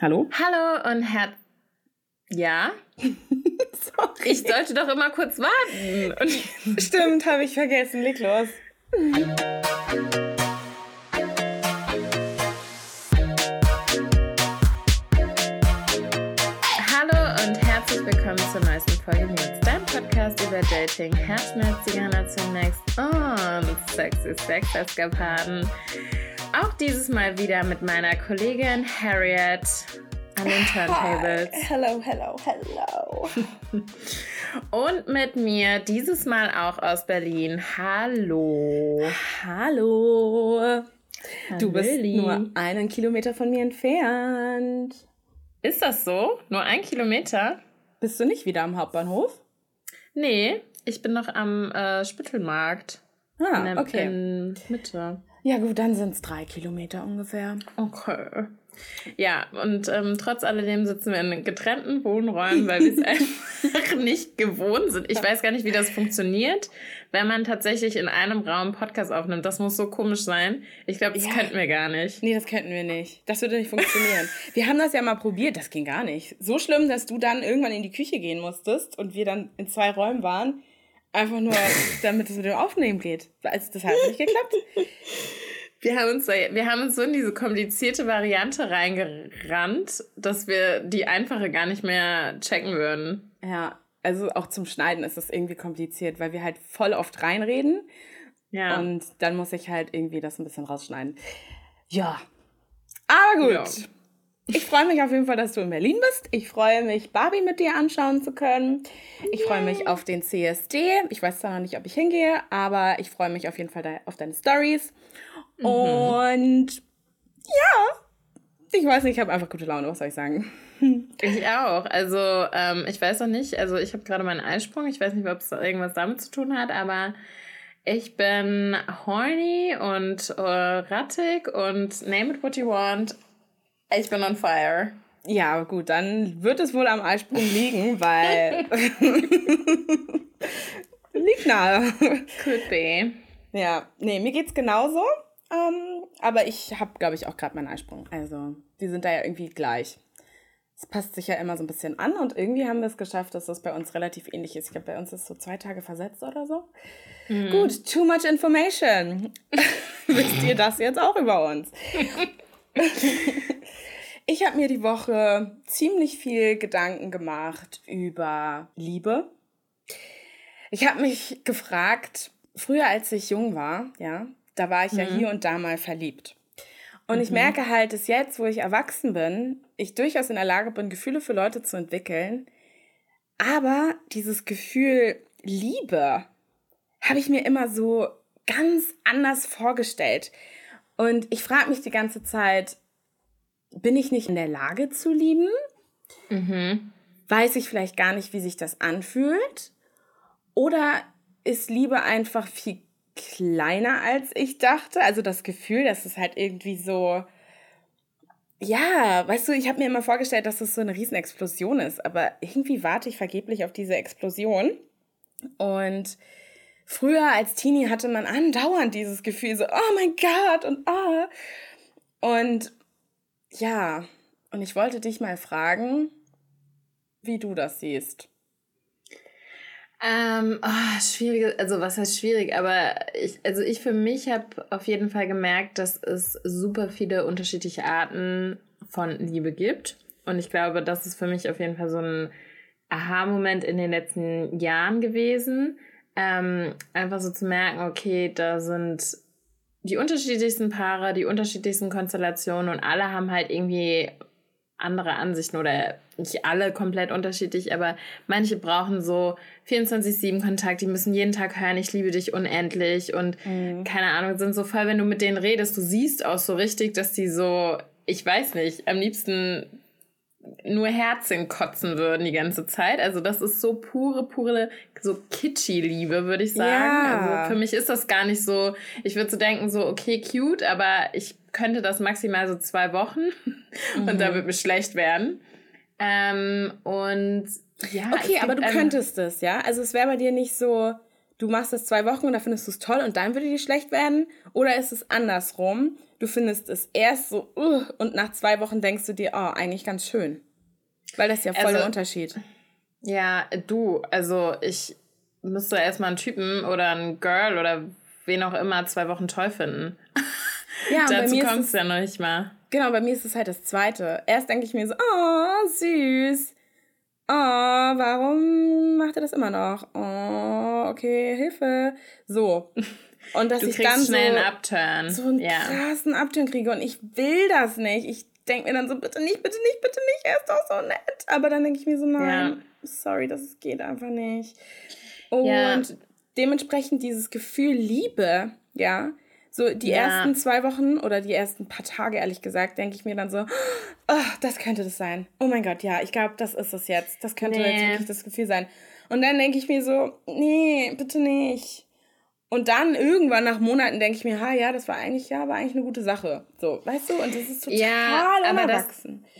Hallo? Hallo und Herr. Ja? Sorry. Ich sollte doch immer kurz warten. Und Stimmt, habe ich vergessen. Leg los. Hallo und herzlich willkommen zur neuesten Folge News, dein Podcast über Dating, Herzschmerziger zunächst und sexy Sex-Eskapaden. Auch dieses Mal wieder mit meiner Kollegin Harriet an den Turntables. Hello, hello, hello. Und mit mir dieses Mal auch aus Berlin. Hallo. Hallo. Du bist nur einen Kilometer von mir entfernt. Ist das so? Nur ein Kilometer? Bist du nicht wieder am Hauptbahnhof? Nee, ich bin noch am äh, Spittelmarkt. Ah, in der, okay. In Mitte. Ja, gut, dann sind es drei Kilometer ungefähr. Okay. Ja, und ähm, trotz alledem sitzen wir in getrennten Wohnräumen, weil wir es einfach nicht gewohnt sind. Ich weiß gar nicht, wie das funktioniert, wenn man tatsächlich in einem Raum Podcast aufnimmt. Das muss so komisch sein. Ich glaube, das ja. könnten wir gar nicht. Nee, das könnten wir nicht. Das würde nicht funktionieren. wir haben das ja mal probiert, das ging gar nicht. So schlimm, dass du dann irgendwann in die Küche gehen musstest und wir dann in zwei Räumen waren Einfach nur, damit es mit dem Aufnehmen geht. Also das hat nicht geklappt. Wir haben, uns, wir haben uns so in diese komplizierte Variante reingerannt, dass wir die einfache gar nicht mehr checken würden. Ja, also auch zum Schneiden ist das irgendwie kompliziert, weil wir halt voll oft reinreden. Ja. Und dann muss ich halt irgendwie das ein bisschen rausschneiden. Ja. Aber gut. Ja. Ich freue mich auf jeden Fall, dass du in Berlin bist. Ich freue mich, Barbie mit dir anschauen zu können. Ich freue mich auf den CSD. Ich weiß zwar noch nicht, ob ich hingehe, aber ich freue mich auf jeden Fall auf deine Stories. Mhm. Und ja, ich weiß nicht, ich habe einfach gute Laune, was soll ich sagen? Ich auch. Also, ähm, ich weiß noch nicht, also ich habe gerade meinen Eisprung. Ich weiß nicht, ob es irgendwas damit zu tun hat, aber ich bin horny und uh, rattig und name it what you want. Ich bin on fire. Ja, gut, dann wird es wohl am Eisprung liegen, weil. Liegt nahe. Could be. Ja, nee, mir geht's genauso. Ähm, aber ich habe, glaube ich, auch gerade meinen Eisprung. Also, die sind da ja irgendwie gleich. Es passt sich ja immer so ein bisschen an und irgendwie haben wir es geschafft, dass das bei uns relativ ähnlich ist. Ich glaube, bei uns ist so zwei Tage versetzt oder so. Mhm. Gut, too much information. Wisst ihr das jetzt auch über uns? Ich habe mir die Woche ziemlich viel Gedanken gemacht über Liebe. Ich habe mich gefragt, früher als ich jung war, ja, da war ich mhm. ja hier und da mal verliebt. Und mhm. ich merke halt, dass jetzt, wo ich erwachsen bin, ich durchaus in der Lage bin, Gefühle für Leute zu entwickeln. Aber dieses Gefühl Liebe habe ich mir immer so ganz anders vorgestellt. Und ich frage mich die ganze Zeit, bin ich nicht in der Lage zu lieben? Mhm. Weiß ich vielleicht gar nicht, wie sich das anfühlt? Oder ist Liebe einfach viel kleiner, als ich dachte? Also das Gefühl, dass es halt irgendwie so, ja, weißt du, ich habe mir immer vorgestellt, dass es so eine Riesenexplosion ist, aber irgendwie warte ich vergeblich auf diese Explosion. Und früher als Teenie hatte man andauernd dieses Gefühl, so, oh mein Gott und ah. Und ja, und ich wollte dich mal fragen, wie du das siehst. Ähm, oh, schwierig, also was heißt schwierig, aber ich, also ich für mich habe auf jeden Fall gemerkt, dass es super viele unterschiedliche Arten von Liebe gibt. Und ich glaube, das ist für mich auf jeden Fall so ein Aha-Moment in den letzten Jahren gewesen. Ähm, einfach so zu merken, okay, da sind die unterschiedlichsten Paare, die unterschiedlichsten Konstellationen und alle haben halt irgendwie andere Ansichten oder nicht alle komplett unterschiedlich, aber manche brauchen so 24-7 Kontakt, die müssen jeden Tag hören, ich liebe dich unendlich und mhm. keine Ahnung, sind so voll, wenn du mit denen redest, du siehst auch so richtig, dass die so, ich weiß nicht, am liebsten nur Herzen kotzen würden die ganze Zeit. Also das ist so pure, pure, so kitschy Liebe, würde ich sagen. Ja. Also für mich ist das gar nicht so, ich würde so denken, so, okay, cute, aber ich könnte das maximal so zwei Wochen mhm. und da wird mir schlecht werden. Ähm, und ja. Okay, aber du könntest es, ja? Also es wäre bei dir nicht so, du machst das zwei Wochen und da findest du es toll und dann würde dir schlecht werden? Oder ist es andersrum? Du findest es erst so, uh, und nach zwei Wochen denkst du dir, oh, eigentlich ganz schön. Weil das ist ja voll also, der Unterschied. Ja, du, also ich müsste erstmal einen Typen oder ein Girl oder wen auch immer zwei Wochen toll finden. Ja, Dazu kommt es ja noch nicht mal. Genau, bei mir ist es halt das Zweite. Erst denke ich mir so, oh, süß. Oh, warum macht er das immer noch? Oh, okay, Hilfe. So. Und dass du ich dann so, einen Upturn. so einen ja. krassen Upturn kriege und ich will das nicht. Ich denke mir dann so, bitte nicht, bitte nicht, bitte nicht, er ist doch so nett. Aber dann denke ich mir so, nein, ja. sorry, das geht einfach nicht. Und ja. dementsprechend dieses Gefühl Liebe, ja, so die ja. ersten zwei Wochen oder die ersten paar Tage, ehrlich gesagt, denke ich mir dann so, oh, das könnte das sein. Oh mein Gott, ja, ich glaube, das ist es jetzt. Das könnte nee. jetzt wirklich das Gefühl sein. Und dann denke ich mir so, nee, bitte nicht. Und dann irgendwann nach Monaten denke ich mir, ha, ja, das war eigentlich, ja, war eigentlich eine gute Sache. So, weißt du? Und das ist total ja, aber das,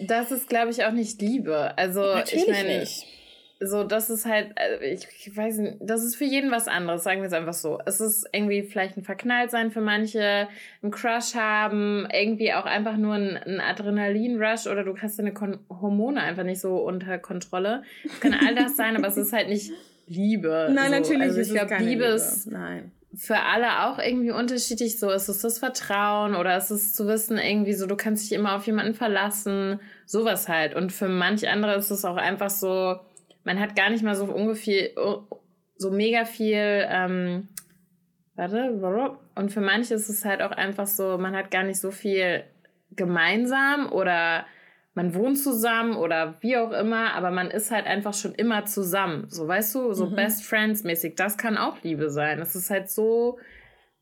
das ist, glaube ich, auch nicht Liebe. Also, Natürlich ich meine, nicht so, das ist halt, äh, ich, ich weiß nicht, das ist für jeden was anderes, sagen wir es einfach so. Es ist irgendwie vielleicht ein Verknalltsein für manche, ein Crush haben, irgendwie auch einfach nur ein, ein Adrenalin-Rush oder du hast deine Kon Hormone einfach nicht so unter Kontrolle. Es kann all das sein, aber es ist halt nicht Liebe. Nein, so. natürlich also ich glaube, Liebe ist Nein. für alle auch irgendwie unterschiedlich. So ist es das Vertrauen oder ist es zu wissen, irgendwie so, du kannst dich immer auf jemanden verlassen. Sowas halt. Und für manch andere ist es auch einfach so, man hat gar nicht mal so ungefähr so mega viel, ähm, warte, und für manche ist es halt auch einfach so, man hat gar nicht so viel gemeinsam oder man wohnt zusammen oder wie auch immer, aber man ist halt einfach schon immer zusammen. So, weißt du, so mhm. Best Friends mäßig. Das kann auch Liebe sein. Das ist halt so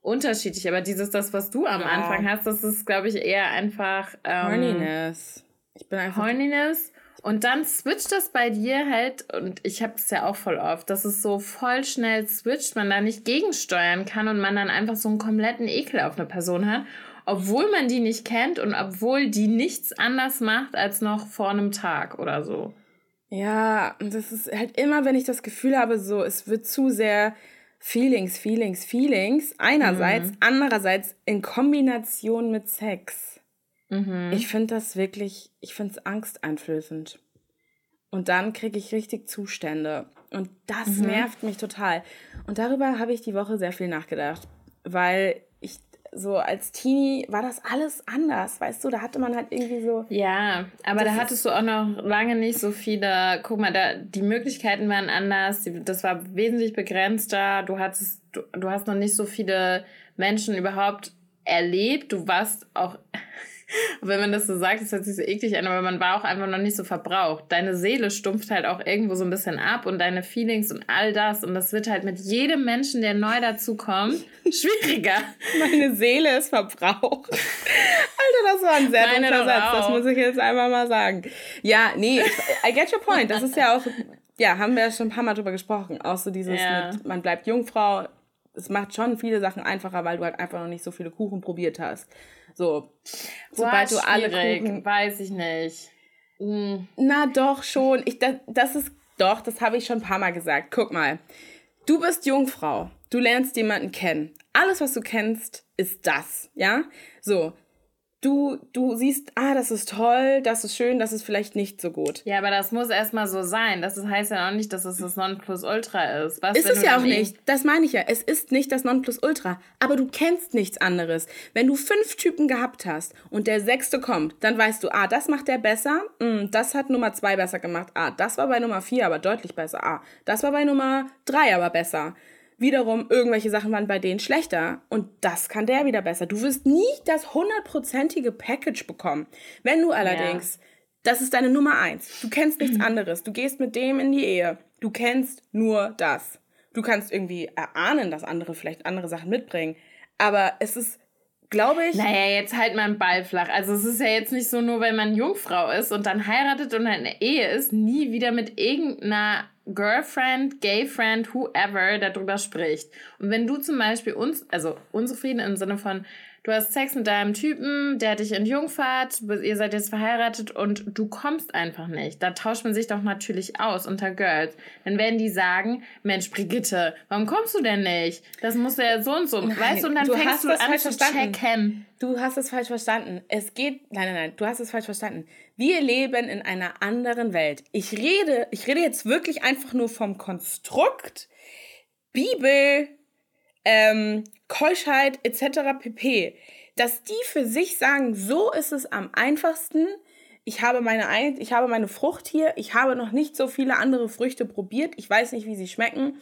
unterschiedlich. Aber dieses, das, was du am ja. Anfang hast, das ist, glaube ich, eher einfach. Ähm, Horniness. Ich bin einfach. Horniness. Und dann switcht das bei dir halt, und ich habe es ja auch voll oft, dass es so voll schnell switcht, man da nicht gegensteuern kann und man dann einfach so einen kompletten Ekel auf eine Person hat, obwohl man die nicht kennt und obwohl die nichts anders macht als noch vor einem Tag oder so. Ja, und das ist halt immer, wenn ich das Gefühl habe, so, es wird zu sehr Feelings, Feelings, Feelings. Einerseits, mhm. andererseits in Kombination mit Sex. Mhm. Ich finde das wirklich, ich finde es angsteinflößend. Und dann kriege ich richtig Zustände. Und das mhm. nervt mich total. Und darüber habe ich die Woche sehr viel nachgedacht. Weil ich so als Teenie war das alles anders, weißt du? Da hatte man halt irgendwie so. Ja, aber da hattest du auch noch lange nicht so viele. Guck mal, da die Möglichkeiten waren anders. Das war wesentlich begrenzter. Du hattest, du, du hast noch nicht so viele Menschen überhaupt erlebt. Du warst auch wenn man das so sagt, das hört sich so eklig an, aber man war auch einfach noch nicht so verbraucht. Deine Seele stumpft halt auch irgendwo so ein bisschen ab und deine Feelings und all das. Und das wird halt mit jedem Menschen, der neu dazukommt, schwieriger. Meine Seele ist verbraucht. Alter, das war ein sehr Meine dunkler Satz. Das muss ich jetzt einmal mal sagen. Ja, nee, I get your point. Das ist ja auch, ja, haben wir ja schon ein paar Mal drüber gesprochen. Auch so dieses ja. mit, man bleibt Jungfrau. Es macht schon viele Sachen einfacher, weil du halt einfach noch nicht so viele Kuchen probiert hast. So, sobald du alle Kuchen, weiß ich nicht. Hm. Na doch schon. Ich das, das ist doch, das habe ich schon ein paar Mal gesagt. Guck mal. Du bist Jungfrau. Du lernst jemanden kennen. Alles, was du kennst, ist das, ja? So, du, du siehst, ah, das ist toll, das ist schön, das ist vielleicht nicht so gut. Ja, aber das muss erstmal so sein. Das heißt ja auch nicht, dass es das Nonplusultra ist. Was, ist es ja auch nicht. Das meine ich ja. Es ist nicht das Nonplusultra. Aber du kennst nichts anderes. Wenn du fünf Typen gehabt hast und der sechste kommt, dann weißt du, ah, das macht der besser. Mm, das hat Nummer zwei besser gemacht. Ah, das war bei Nummer vier aber deutlich besser. Ah, das war bei Nummer drei aber besser. Wiederum, irgendwelche Sachen waren bei denen schlechter und das kann der wieder besser. Du wirst nie das hundertprozentige Package bekommen. Wenn du allerdings, ja. das ist deine Nummer eins, du kennst nichts anderes, du gehst mit dem in die Ehe, du kennst nur das. Du kannst irgendwie erahnen, dass andere vielleicht andere Sachen mitbringen, aber es ist glaube ich. Naja, jetzt halt mal einen Ball flach. Also es ist ja jetzt nicht so, nur wenn man Jungfrau ist und dann heiratet und eine Ehe ist, nie wieder mit irgendeiner Girlfriend, Gayfriend, whoever darüber spricht. Und wenn du zum Beispiel uns, also unzufrieden im Sinne von, du hast Sex mit deinem Typen, der dich entjungfert, ihr seid jetzt verheiratet und du kommst einfach nicht. Da tauscht man sich doch natürlich aus unter Girls. Dann werden die sagen, Mensch, Brigitte, warum kommst du denn nicht? Das muss ja so und so. Nein, weißt du, und dann du fängst du an zu checken. Du hast es falsch verstanden. Es geht, nein, nein, nein, du hast es falsch verstanden. Wir leben in einer anderen Welt. Ich rede, ich rede jetzt wirklich einfach nur vom Konstrukt Bibel, ähm, Keuschheit etc. pp. Dass die für sich sagen, so ist es am einfachsten. Ich habe meine, ich habe meine Frucht hier. Ich habe noch nicht so viele andere Früchte probiert. Ich weiß nicht, wie sie schmecken.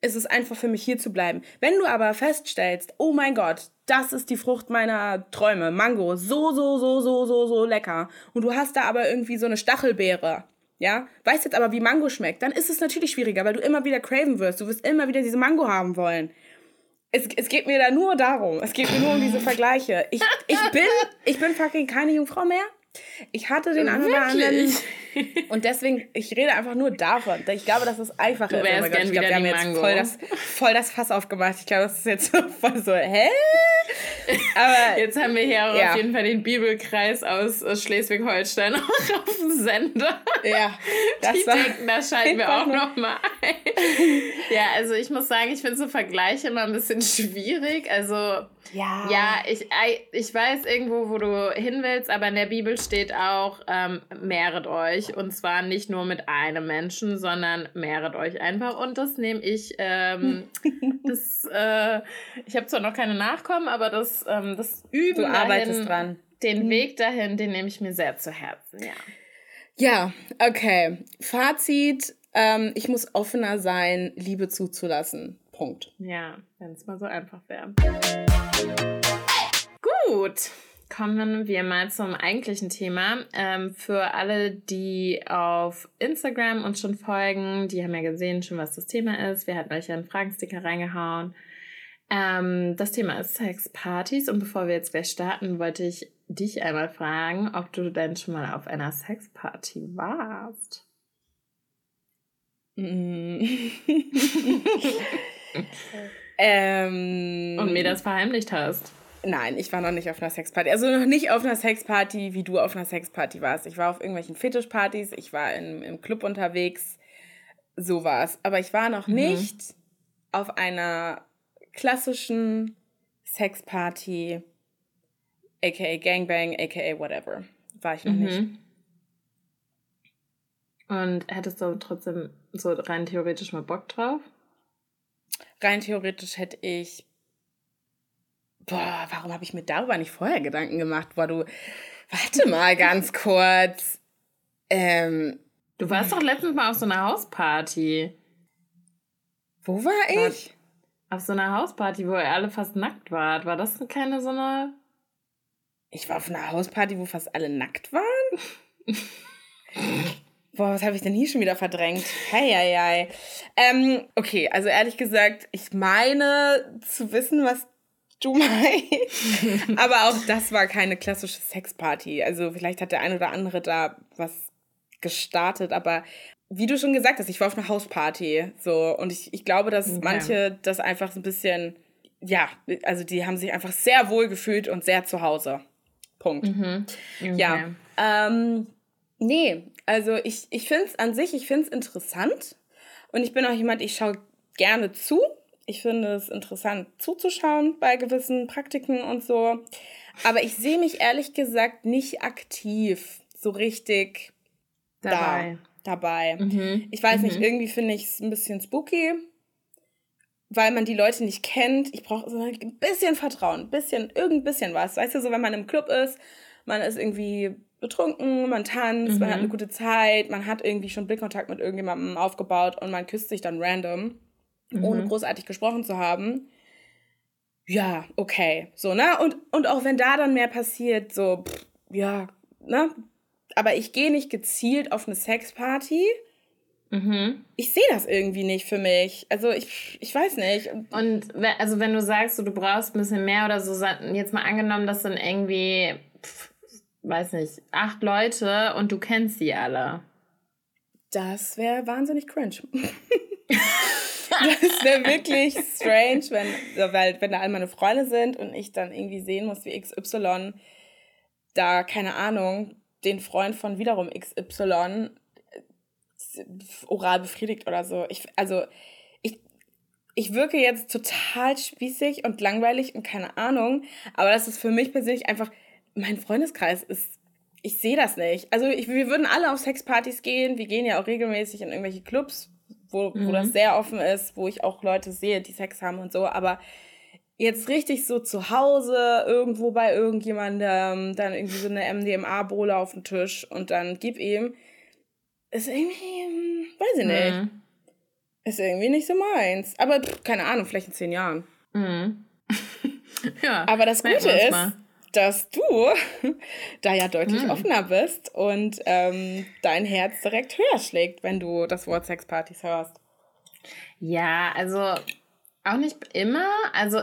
Es ist einfach für mich hier zu bleiben. Wenn du aber feststellst, oh mein Gott, das ist die Frucht meiner Träume, Mango, so, so, so, so, so, so lecker. Und du hast da aber irgendwie so eine Stachelbeere, ja, weißt jetzt aber, wie Mango schmeckt, dann ist es natürlich schwieriger, weil du immer wieder craven wirst. Du wirst immer wieder diese Mango haben wollen. Es, es geht mir da nur darum. Es geht mir nur um diese Vergleiche. Ich, ich, bin, ich bin fucking keine Jungfrau mehr. Ich hatte den einen oder anderen. Und deswegen, ich rede einfach nur davon. Ich glaube, das ist einfacher. Du wärst oh Gott, ich glaube, wir haben jetzt voll das, voll das Fass aufgemacht. Ich glaube, das ist jetzt voll so, hä? Aber jetzt haben wir hier ja. auf jeden Fall den Bibelkreis aus, Schleswig-Holstein auch auf dem Sender. Ja, das Die war denken, da schalten wir auch noch mal ein. Ja, also ich muss sagen, ich finde so Vergleiche immer ein bisschen schwierig. Also ja, ja ich, ich weiß irgendwo, wo du hin willst, aber in der Bibel steht auch, ähm, mehret euch. Und zwar nicht nur mit einem Menschen, sondern mehret euch einfach. Und das nehme ich, ähm, das, äh, ich habe zwar noch keine Nachkommen, aber das, ähm, das Üben. Du arbeitest dahin, dran. Den mhm. Weg dahin, den nehme ich mir sehr zu Herzen, ja. Ja, okay. Fazit, ähm, ich muss offener sein, Liebe zuzulassen. Punkt. Ja, wenn es mal so einfach wäre. Gut, kommen wir mal zum eigentlichen Thema. Ähm, für alle, die auf Instagram uns schon folgen, die haben ja gesehen schon, was das Thema ist. Wir hatten euch ja einen Fragensticker reingehauen. Ähm, das Thema ist Sexpartys und bevor wir jetzt gleich starten, wollte ich dich einmal fragen, ob du denn schon mal auf einer Sexparty warst. Mm. ähm, und mir das verheimlicht hast. Nein, ich war noch nicht auf einer Sexparty. Also noch nicht auf einer Sexparty, wie du auf einer Sexparty warst. Ich war auf irgendwelchen Fetischpartys, ich war in, im Club unterwegs, so war's. Aber ich war noch mhm. nicht auf einer klassischen Sexparty, aka Gangbang, aka whatever. War ich noch mhm. nicht. Und hättest du trotzdem so rein theoretisch mal Bock drauf? Rein theoretisch hätte ich Boah, warum habe ich mir darüber nicht vorher Gedanken gemacht? Boah, du, warte mal ganz kurz. Ähm, du warst doch letztens mal auf so einer Hausparty. Wo war ich? Auf so einer Hausparty, wo ihr alle fast nackt wart. War das keine so eine. Ich war auf einer Hausparty, wo fast alle nackt waren? Boah, was habe ich denn hier schon wieder verdrängt? Hey, hey, hey. Ähm, okay, also ehrlich gesagt, ich meine zu wissen, was du meinst. Aber auch das war keine klassische Sexparty. Also vielleicht hat der ein oder andere da was gestartet, aber wie du schon gesagt hast, ich war auf einer Hausparty. So, und ich, ich glaube, dass okay. manche das einfach so ein bisschen, ja, also die haben sich einfach sehr wohl gefühlt und sehr zu Hause. Punkt. Mhm. Okay. Ja. Ähm, nee, also ich, ich finde es an sich, ich finde es interessant. Und ich bin auch jemand, ich schaue gerne zu ich finde es interessant zuzuschauen bei gewissen Praktiken und so. Aber ich sehe mich ehrlich gesagt nicht aktiv so richtig dabei. Da, dabei. Mhm. Ich weiß mhm. nicht, irgendwie finde ich es ein bisschen spooky, weil man die Leute nicht kennt. Ich brauche so ein bisschen Vertrauen, ein bisschen, irgendein bisschen was. Weißt du, so wenn man im Club ist, man ist irgendwie betrunken, man tanzt, mhm. man hat eine mhm. gute Zeit, man hat irgendwie schon Blickkontakt mit irgendjemandem aufgebaut und man küsst sich dann random mhm. ohne großartig gesprochen zu haben. Ja, okay, so, ne? Und, und auch wenn da dann mehr passiert, so, pff, ja, ne? Aber ich gehe nicht gezielt auf eine Sexparty. Mhm. Ich sehe das irgendwie nicht für mich. Also ich, ich weiß nicht. Und also wenn du sagst, so, du brauchst ein bisschen mehr oder so, jetzt mal angenommen, das sind irgendwie, weiß nicht, acht Leute und du kennst sie alle. Das wäre wahnsinnig cringe. das wäre wirklich strange, wenn, weil, wenn da all meine Freunde sind und ich dann irgendwie sehen muss, wie XY da, keine Ahnung, den Freund von wiederum XY äh, oral befriedigt oder so. Ich, also, ich, ich wirke jetzt total spießig und langweilig und keine Ahnung, aber das ist für mich persönlich einfach, mein Freundeskreis ist, ich sehe das nicht. Also, ich, wir würden alle auf Sexpartys gehen, wir gehen ja auch regelmäßig in irgendwelche Clubs, wo, mhm. wo das mhm. sehr offen ist, wo ich auch Leute sehe, die Sex haben und so, aber jetzt richtig so zu Hause, irgendwo bei irgendjemandem, dann irgendwie so eine MDMA-Bohle auf den Tisch und dann gib ihm, ist irgendwie, hm, weiß ich nicht. Mhm. Ist irgendwie nicht so meins. Aber pff, keine Ahnung, vielleicht in zehn Jahren. Mhm. ja. Aber das Gute ist, mal. Dass du da ja deutlich mhm. offener bist und ähm, dein Herz direkt höher schlägt, wenn du das Wort Sexpartys hörst. Ja, also auch nicht immer. Also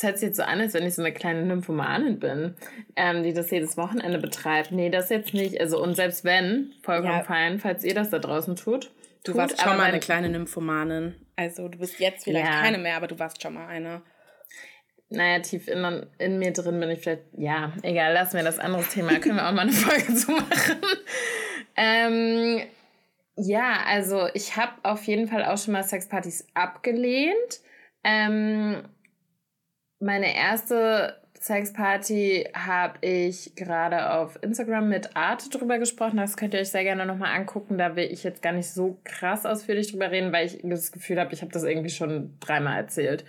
es hört sich jetzt so an, als wenn ich so eine kleine Nymphomanin bin, ähm, die das jedes Wochenende betreibt. Nee, das jetzt nicht. Also, und selbst wenn, vollkommen ja. fein, falls ihr das da draußen tut. Du tut, warst schon mal eine kleine Nymphomanin. Also, du bist jetzt vielleicht ja. keine mehr, aber du warst schon mal eine. Naja, tief in, in mir drin bin ich vielleicht, ja, egal, lassen wir das andere Thema, können wir auch mal eine Folge zu machen. ähm, ja, also ich habe auf jeden Fall auch schon mal Sexpartys abgelehnt. Ähm, meine erste Sexparty habe ich gerade auf Instagram mit Arte drüber gesprochen. Das könnt ihr euch sehr gerne nochmal angucken. Da will ich jetzt gar nicht so krass ausführlich drüber reden, weil ich das Gefühl habe, ich habe das irgendwie schon dreimal erzählt.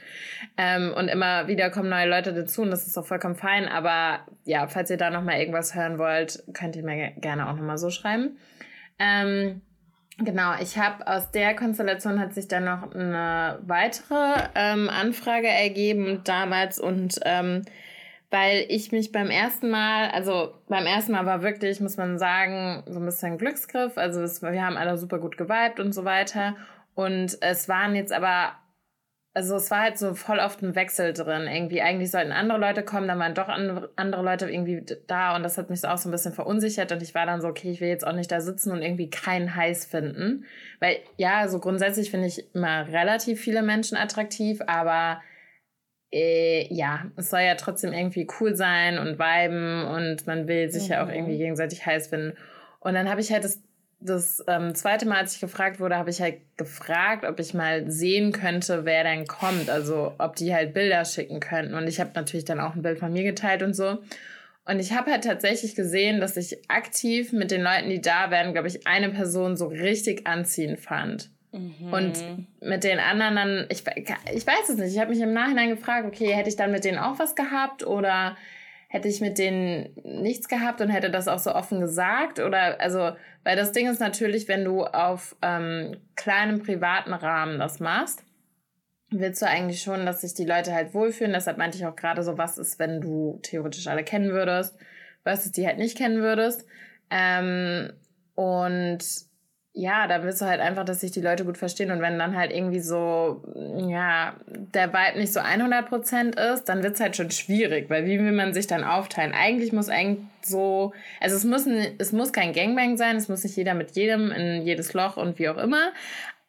Ähm, und immer wieder kommen neue Leute dazu und das ist auch vollkommen fein. Aber ja, falls ihr da nochmal irgendwas hören wollt, könnt ihr mir gerne auch nochmal so schreiben. Ähm, Genau, ich habe aus der Konstellation hat sich dann noch eine weitere ähm, Anfrage ergeben damals und ähm, weil ich mich beim ersten Mal, also beim ersten Mal war wirklich, muss man sagen, so ein bisschen Glücksgriff. Also es, wir haben alle super gut geweibt und so weiter. Und es waren jetzt aber also es war halt so voll oft ein Wechsel drin. Irgendwie, eigentlich sollten andere Leute kommen, dann waren doch andere Leute irgendwie da und das hat mich auch so ein bisschen verunsichert und ich war dann so, okay, ich will jetzt auch nicht da sitzen und irgendwie keinen heiß finden. Weil, ja, so grundsätzlich finde ich immer relativ viele Menschen attraktiv, aber äh, ja, es soll ja trotzdem irgendwie cool sein und viben und man will sich mhm. ja auch mhm. irgendwie gegenseitig heiß finden. Und dann habe ich halt das das ähm, zweite Mal, als ich gefragt wurde, habe ich halt gefragt, ob ich mal sehen könnte, wer denn kommt. Also ob die halt Bilder schicken könnten. Und ich habe natürlich dann auch ein Bild von mir geteilt und so. Und ich habe halt tatsächlich gesehen, dass ich aktiv mit den Leuten, die da wären, glaube ich, eine Person so richtig anziehend fand. Mhm. Und mit den anderen dann, ich, ich weiß es nicht, ich habe mich im Nachhinein gefragt, okay, hätte ich dann mit denen auch was gehabt oder hätte ich mit denen nichts gehabt und hätte das auch so offen gesagt? Oder also, weil das Ding ist natürlich, wenn du auf ähm, kleinem privaten Rahmen das machst, willst du eigentlich schon, dass sich die Leute halt wohlfühlen. Deshalb meinte ich auch gerade so, was ist, wenn du theoretisch alle kennen würdest, was ist, die halt nicht kennen würdest. Ähm, und ja, da willst du halt einfach, dass sich die Leute gut verstehen. Und wenn dann halt irgendwie so, ja, der Vibe nicht so 100% ist, dann wird's halt schon schwierig, weil wie will man sich dann aufteilen? Eigentlich muss eigentlich so, also es muss, es muss kein Gangbang sein, es muss nicht jeder mit jedem in jedes Loch und wie auch immer.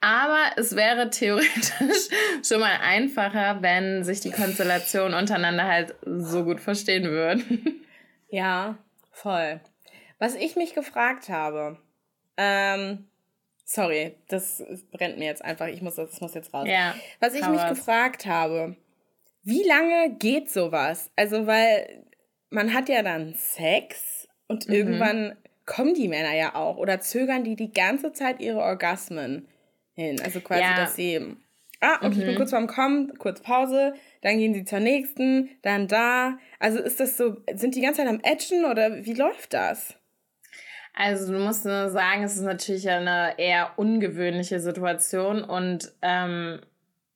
Aber es wäre theoretisch schon mal einfacher, wenn sich die Konstellationen untereinander halt so gut verstehen würden. Ja, voll. Was ich mich gefragt habe, ähm, Sorry, das brennt mir jetzt einfach. Ich muss das, muss jetzt raus. Ja, Was ich mich gefragt habe, wie lange geht sowas? Also, weil man hat ja dann Sex und mhm. irgendwann kommen die Männer ja auch oder zögern die die ganze Zeit ihre Orgasmen hin. Also quasi, ja. dass sie, ah, okay, mhm. ich bin mhm. kurz vorm Kommen, kurz Pause, dann gehen sie zur nächsten, dann da. Also ist das so, sind die ganze Zeit am Etchen oder wie läuft das? Also du musst nur sagen, es ist natürlich eine eher ungewöhnliche Situation und ähm,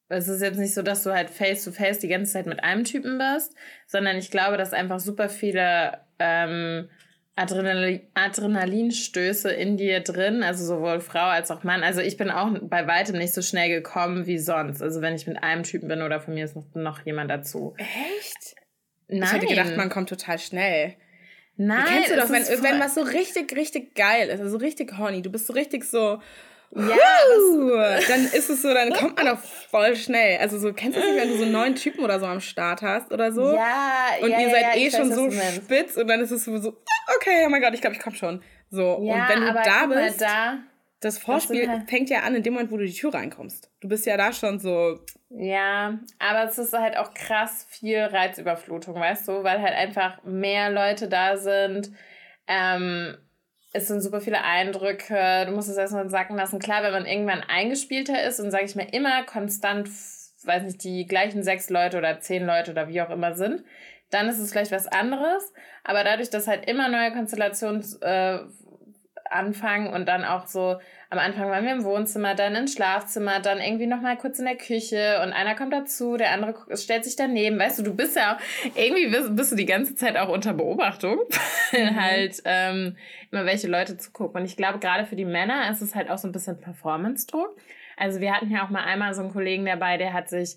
es ist jetzt nicht so, dass du halt face to face die ganze Zeit mit einem Typen bist, sondern ich glaube, dass einfach super viele ähm, Adrenalin Adrenalinstöße in dir drin, also sowohl Frau als auch Mann. Also ich bin auch bei weitem nicht so schnell gekommen wie sonst. Also wenn ich mit einem Typen bin oder von mir ist noch, noch jemand dazu. Echt? Nein. Ich hätte gedacht, man kommt total schnell. Nein, kennst du doch, wenn, wenn was so richtig, richtig geil ist, also richtig horny, du bist so richtig so, Ja, dann ist es so, dann kommt man doch voll schnell. Also so, kennst du das nicht, wenn du so einen neuen Typen oder so am Start hast oder so? Ja, Und ja, ihr seid ja, eh schon weiß, so spitz und dann ist es so, okay, oh mein Gott, ich glaube, ich komme schon. So, ja, und wenn du da bist, da, das Vorspiel halt fängt ja an in dem Moment, wo du die Tür reinkommst. Du bist ja da schon so. Ja, aber es ist halt auch krass viel Reizüberflutung, weißt du, weil halt einfach mehr Leute da sind. Ähm, es sind super viele Eindrücke, du musst es erstmal sacken lassen. Klar, wenn man irgendwann eingespielter ist und, sage ich mal, immer konstant, weiß nicht, die gleichen sechs Leute oder zehn Leute oder wie auch immer sind, dann ist es vielleicht was anderes. Aber dadurch, dass halt immer neue Konstellationen äh, anfangen und dann auch so am Anfang waren wir im Wohnzimmer, dann im Schlafzimmer, dann irgendwie noch mal kurz in der Küche und einer kommt dazu, der andere stellt sich daneben. Weißt du, du bist ja auch, irgendwie bist, bist du die ganze Zeit auch unter Beobachtung, weil mhm. halt ähm, immer welche Leute zugucken. Und ich glaube, gerade für die Männer ist es halt auch so ein bisschen Performance-Druck. Also wir hatten ja auch mal einmal so einen Kollegen dabei, der hat sich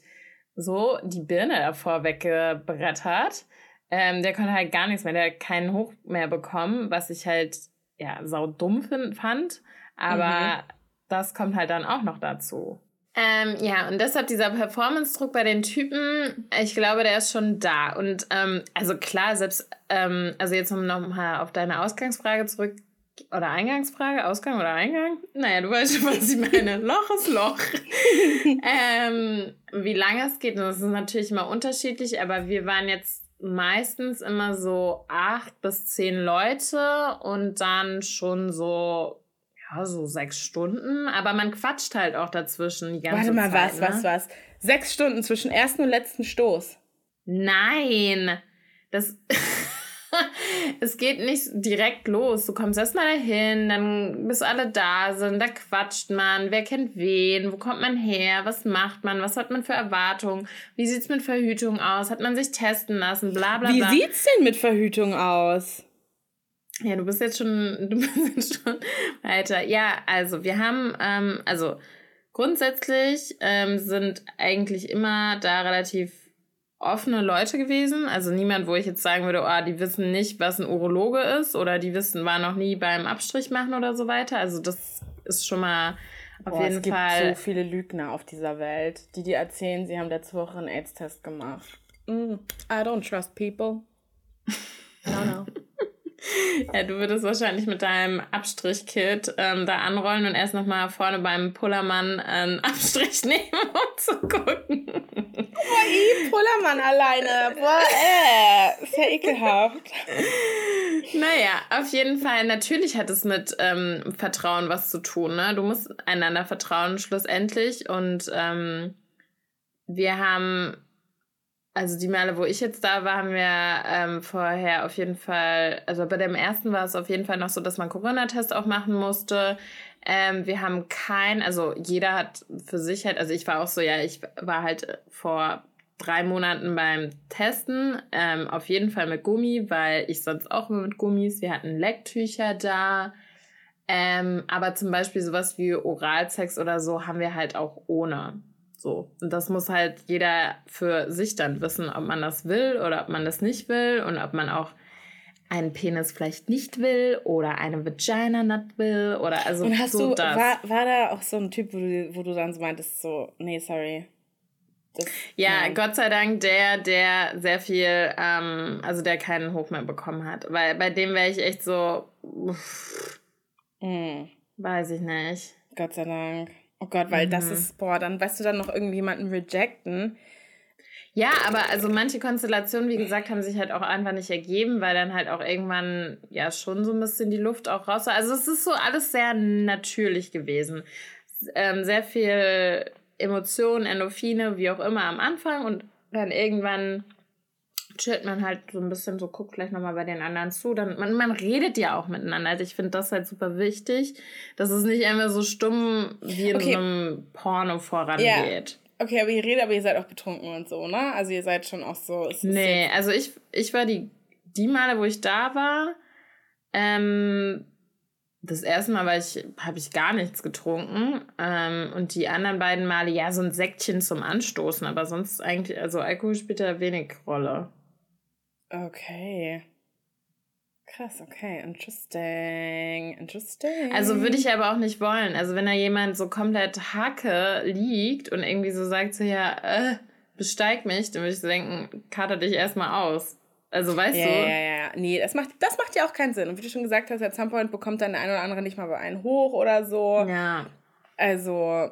so die Birne davor weggebrettert. Ähm, der konnte halt gar nichts mehr, der hat keinen Hoch mehr bekommen, was ich halt ja sau dumm find, fand. Aber mhm. das kommt halt dann auch noch dazu. Ähm, ja, und deshalb dieser Performance-Druck bei den Typen, ich glaube, der ist schon da. Und ähm, also klar, selbst, ähm, also jetzt um nochmal auf deine Ausgangsfrage zurück, oder Eingangsfrage, Ausgang oder Eingang? Naja, du weißt schon, was ich meine. Loch ist Loch. ähm, wie lange es geht, das ist natürlich immer unterschiedlich, aber wir waren jetzt meistens immer so acht bis zehn Leute und dann schon so ja, so sechs Stunden, aber man quatscht halt auch dazwischen die ganze Zeit. Warte mal, Zeit, was, ne? was, was? Sechs Stunden zwischen ersten und letzten Stoß? Nein, das. es geht nicht direkt los. Du kommst erstmal dahin, dann bis alle da sind, da quatscht man, wer kennt wen, wo kommt man her, was macht man, was hat man für Erwartungen, wie sieht es mit Verhütung aus, hat man sich testen lassen, bla bla bla. Wie sieht's denn mit Verhütung aus? Ja, du bist jetzt schon, du bist jetzt schon weiter. Ja, also wir haben, ähm, also grundsätzlich ähm, sind eigentlich immer da relativ offene Leute gewesen. Also niemand, wo ich jetzt sagen würde, oh, die wissen nicht, was ein Urologe ist oder die wissen, war noch nie beim Abstrich machen oder so weiter. Also das ist schon mal auf Boah, jeden es Fall. Es gibt so viele Lügner auf dieser Welt, die dir erzählen, sie haben letzte Woche einen AIDS-Test gemacht. Mm, I don't trust people. No, no. Ja, du würdest wahrscheinlich mit deinem Abstrich-Kit ähm, da anrollen und erst nochmal vorne beim Pullermann einen Abstrich nehmen, um zu gucken. Boah, ich Pullermann alleine. Boah, äh, ist ja ekelhaft. Naja, auf jeden Fall, natürlich hat es mit ähm, Vertrauen was zu tun. Ne? Du musst einander vertrauen, schlussendlich. Und ähm, wir haben also die Male, wo ich jetzt da war, haben wir ähm, vorher auf jeden Fall, also bei dem ersten war es auf jeden Fall noch so, dass man Corona-Test auch machen musste. Ähm, wir haben kein, also jeder hat für sich halt, also ich war auch so, ja, ich war halt vor drei Monaten beim Testen, ähm, auf jeden Fall mit Gummi, weil ich sonst auch immer mit Gummis, wir hatten Lecktücher da. Ähm, aber zum Beispiel sowas wie Oralsex oder so haben wir halt auch ohne. So. Und das muss halt jeder für sich dann wissen, ob man das will oder ob man das nicht will und ob man auch einen Penis vielleicht nicht will oder eine Vagina nicht will oder also und hast so du, das. War, war da auch so ein Typ, wo du, wo du dann so meintest, so, nee, sorry. Das, ja, nein. Gott sei Dank der, der sehr viel, ähm, also der keinen Hoch mehr bekommen hat. Weil bei dem wäre ich echt so, uff, mm. weiß ich nicht. Gott sei Dank. Oh Gott, weil mhm. das ist, boah, dann weißt du dann noch irgendjemanden rejecten. Ja, aber also manche Konstellationen, wie gesagt, haben sich halt auch einfach nicht ergeben, weil dann halt auch irgendwann ja schon so ein bisschen die Luft auch raus war. Also es ist so alles sehr natürlich gewesen. Ähm, sehr viel Emotionen, Endorphine, wie auch immer am Anfang und dann irgendwann chillt man halt so ein bisschen so, guckt vielleicht nochmal bei den anderen zu. Dann, man, man redet ja auch miteinander. Also ich finde das halt super wichtig, dass es nicht einfach so stumm wie in okay. so einem Porno vorangeht. Ja. Okay, aber ihr redet, aber ihr seid auch betrunken und so, ne? Also ihr seid schon auch so. nee, also ich, ich war die, die Male, wo ich da war, ähm, das erste Mal war ich, habe ich gar nichts getrunken. Ähm, und die anderen beiden Male, ja, so ein Säckchen zum Anstoßen, aber sonst eigentlich, also Alkohol spielt da wenig Rolle. Okay. Krass, okay, interesting, interesting. Also würde ich aber auch nicht wollen. Also wenn da jemand so komplett Hacke liegt und irgendwie so sagt so, ja, äh, besteig mich, dann würde ich so denken, kater dich erstmal aus. Also weißt ja, du? Ja, ja, ja. Nee, das macht, das macht ja auch keinen Sinn. Und wie du schon gesagt hast, at some point bekommt dann der eine oder andere nicht mal bei einen hoch oder so. Ja. Also,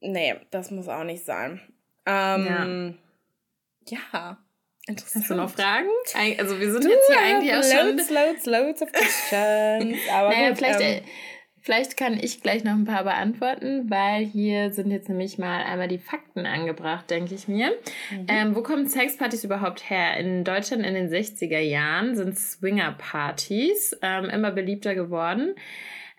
nee, das muss auch nicht sein. Ähm, ja. ja. Interessant. Hast du noch Fragen? Also wir sind jetzt hier eigentlich auch schon... Loads, loads, loads of questions. Aber naja, gut, vielleicht, ähm, vielleicht kann ich gleich noch ein paar beantworten, weil hier sind jetzt nämlich mal einmal die Fakten angebracht, denke ich mir. Mhm. Ähm, wo kommen Sexpartys überhaupt her? In Deutschland in den 60er Jahren sind Swingerpartys ähm, immer beliebter geworden.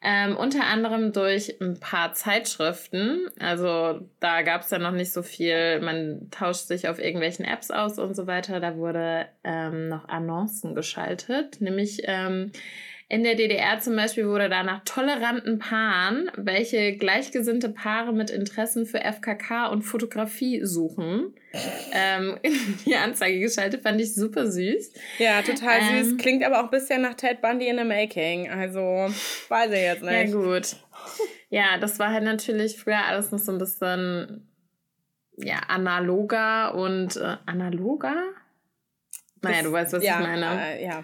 Ähm, unter anderem durch ein paar Zeitschriften. Also da gab es ja noch nicht so viel. Man tauscht sich auf irgendwelchen Apps aus und so weiter. Da wurde ähm, noch Annoncen geschaltet, nämlich ähm, in der DDR zum Beispiel wurde da nach toleranten Paaren, welche gleichgesinnte Paare mit Interessen für FKK und Fotografie suchen, ähm, die Anzeige geschaltet. Fand ich super süß. Ja, total ähm, süß. Klingt aber auch ein bisschen nach Ted Bundy in the Making. Also, weiß ich jetzt nicht. Ja, gut. Ja, das war halt natürlich früher alles noch so ein bisschen ja, analoger und äh, analoger? Naja, du weißt, was ja, ich meine. Äh, ja.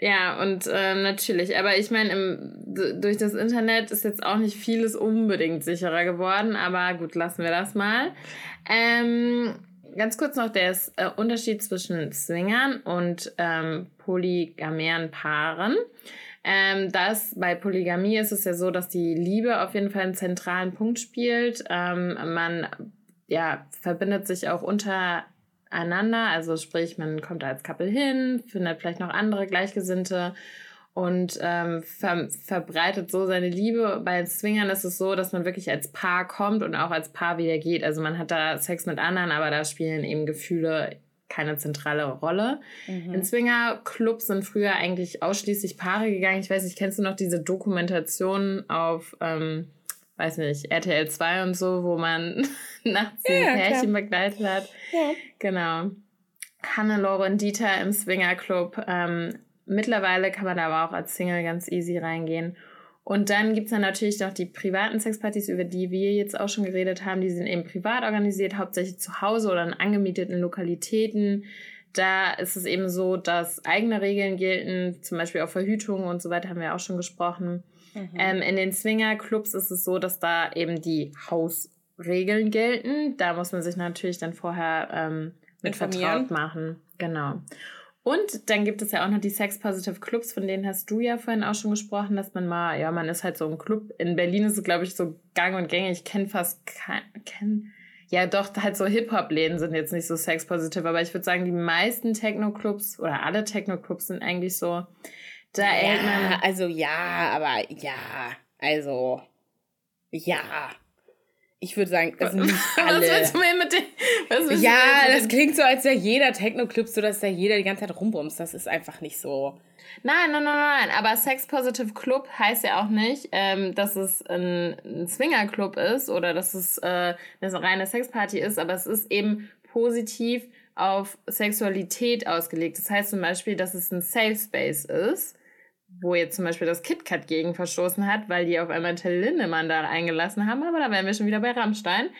Ja, und ähm, natürlich. Aber ich meine, durch das Internet ist jetzt auch nicht vieles unbedingt sicherer geworden. Aber gut, lassen wir das mal. Ähm, ganz kurz noch der äh, Unterschied zwischen Swingern und ähm, polygameren Paaren. Ähm, das bei Polygamie ist es ja so, dass die Liebe auf jeden Fall einen zentralen Punkt spielt. Ähm, man ja, verbindet sich auch unter einander. Also sprich, man kommt als Couple hin, findet vielleicht noch andere Gleichgesinnte und ähm, ver verbreitet so seine Liebe. Bei Swingern ist es so, dass man wirklich als Paar kommt und auch als Paar wieder geht. Also man hat da Sex mit anderen, aber da spielen eben Gefühle keine zentrale Rolle. Mhm. In Swingerclubs sind früher eigentlich ausschließlich Paare gegangen. Ich weiß nicht, kennst du noch diese Dokumentation auf ähm, weiß nicht, RTL 2 und so, wo man nachts ja, ein Pärchen begleitet hat. Ja. Genau. Hannelore und Dieter im Swingerclub. Ähm, mittlerweile kann man da aber auch als Single ganz easy reingehen. Und dann gibt es dann natürlich noch die privaten Sexpartys, über die wir jetzt auch schon geredet haben. Die sind eben privat organisiert, hauptsächlich zu Hause oder in angemieteten Lokalitäten. Da ist es eben so, dass eigene Regeln gelten, zum Beispiel auch Verhütung und so weiter haben wir auch schon gesprochen. Mhm. Ähm, in den Swingerclubs ist es so, dass da eben die Hausregeln gelten. Da muss man sich natürlich dann vorher ähm, mit vertraut machen. Genau. Und dann gibt es ja auch noch die Sex-Positive Clubs, von denen hast du ja vorhin auch schon gesprochen, dass man mal, ja, man ist halt so ein Club. In Berlin ist es, glaube ich, so gang und gängig. Ich kenne fast kein, kenn, ja, doch, halt so Hip-Hop-Läden sind jetzt nicht so sex-positive, aber ich würde sagen, die meisten Techno-Clubs oder alle Techno-Clubs sind eigentlich so, da ja, erhält man. Also ja, aber ja, also ja. Ich würde sagen, das sind nicht alle. Was willst du mir mit dem? Ja, das klingt so, als wäre jeder Techno-Club so, dass da jeder die ganze Zeit rumbumst. Das ist einfach nicht so. Nein, nein, nein, nein. Aber Sex Positive Club heißt ja auch nicht, ähm, dass es ein, ein Swinger-Club ist oder dass es äh, eine reine Sexparty ist, aber es ist eben positiv auf Sexualität ausgelegt. Das heißt zum Beispiel, dass es ein Safe Space ist wo jetzt zum Beispiel das KitKat gegen verstoßen hat, weil die auf einmal Till Lindemann da eingelassen haben, aber da wären wir schon wieder bei Rammstein.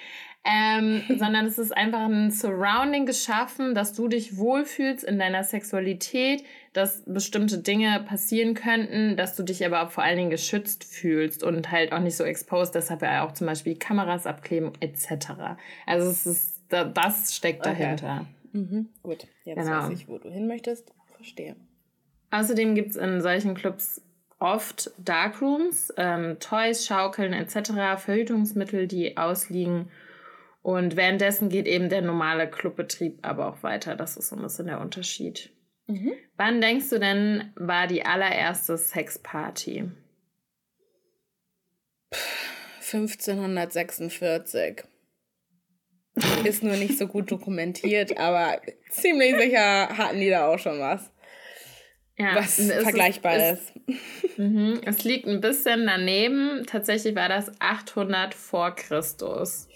Ähm, sondern es ist einfach ein Surrounding geschaffen, dass du dich wohlfühlst in deiner Sexualität, dass bestimmte Dinge passieren könnten, dass du dich aber auch vor allen Dingen geschützt fühlst und halt auch nicht so exposed, deshalb ja auch zum Beispiel Kameras abkleben etc. Also es ist, das steckt dahinter. Okay. Mhm. Gut, jetzt genau. weiß ich, wo du hin möchtest. Verstehe. Außerdem gibt es in solchen Clubs oft Darkrooms, ähm, Toys, Schaukeln etc., Verhütungsmittel, die ausliegen. Und währenddessen geht eben der normale Clubbetrieb aber auch weiter. Das ist so ein bisschen der Unterschied. Mhm. Wann denkst du denn, war die allererste Sexparty? 1546. Ist nur nicht so gut dokumentiert, aber ziemlich sicher hatten die da auch schon was ja, was vergleichbar ist. ist. mhm, es liegt ein bisschen daneben. Tatsächlich war das 800 vor Christus.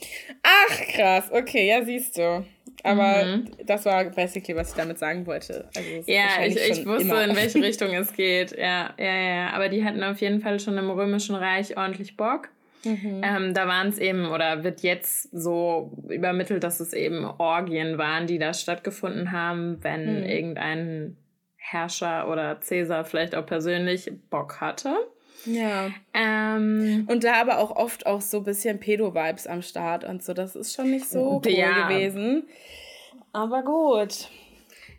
Ach, krass. Okay, ja, siehst du. Aber mhm. das war basically, was ich damit sagen wollte. Also ja, ich, ich wusste, in welche Richtung es geht. Ja, ja, ja. Aber die hatten auf jeden Fall schon im Römischen Reich ordentlich Bock. Mhm. Ähm, da waren es eben, oder wird jetzt so übermittelt, dass es eben Orgien waren, die da stattgefunden haben, wenn mhm. irgendein Herrscher oder Cäsar vielleicht auch persönlich Bock hatte. Ja. Ähm, und da aber auch oft auch so ein bisschen Pedo-Vibes am Start und so. Das ist schon nicht so cool ja. gewesen. Aber gut.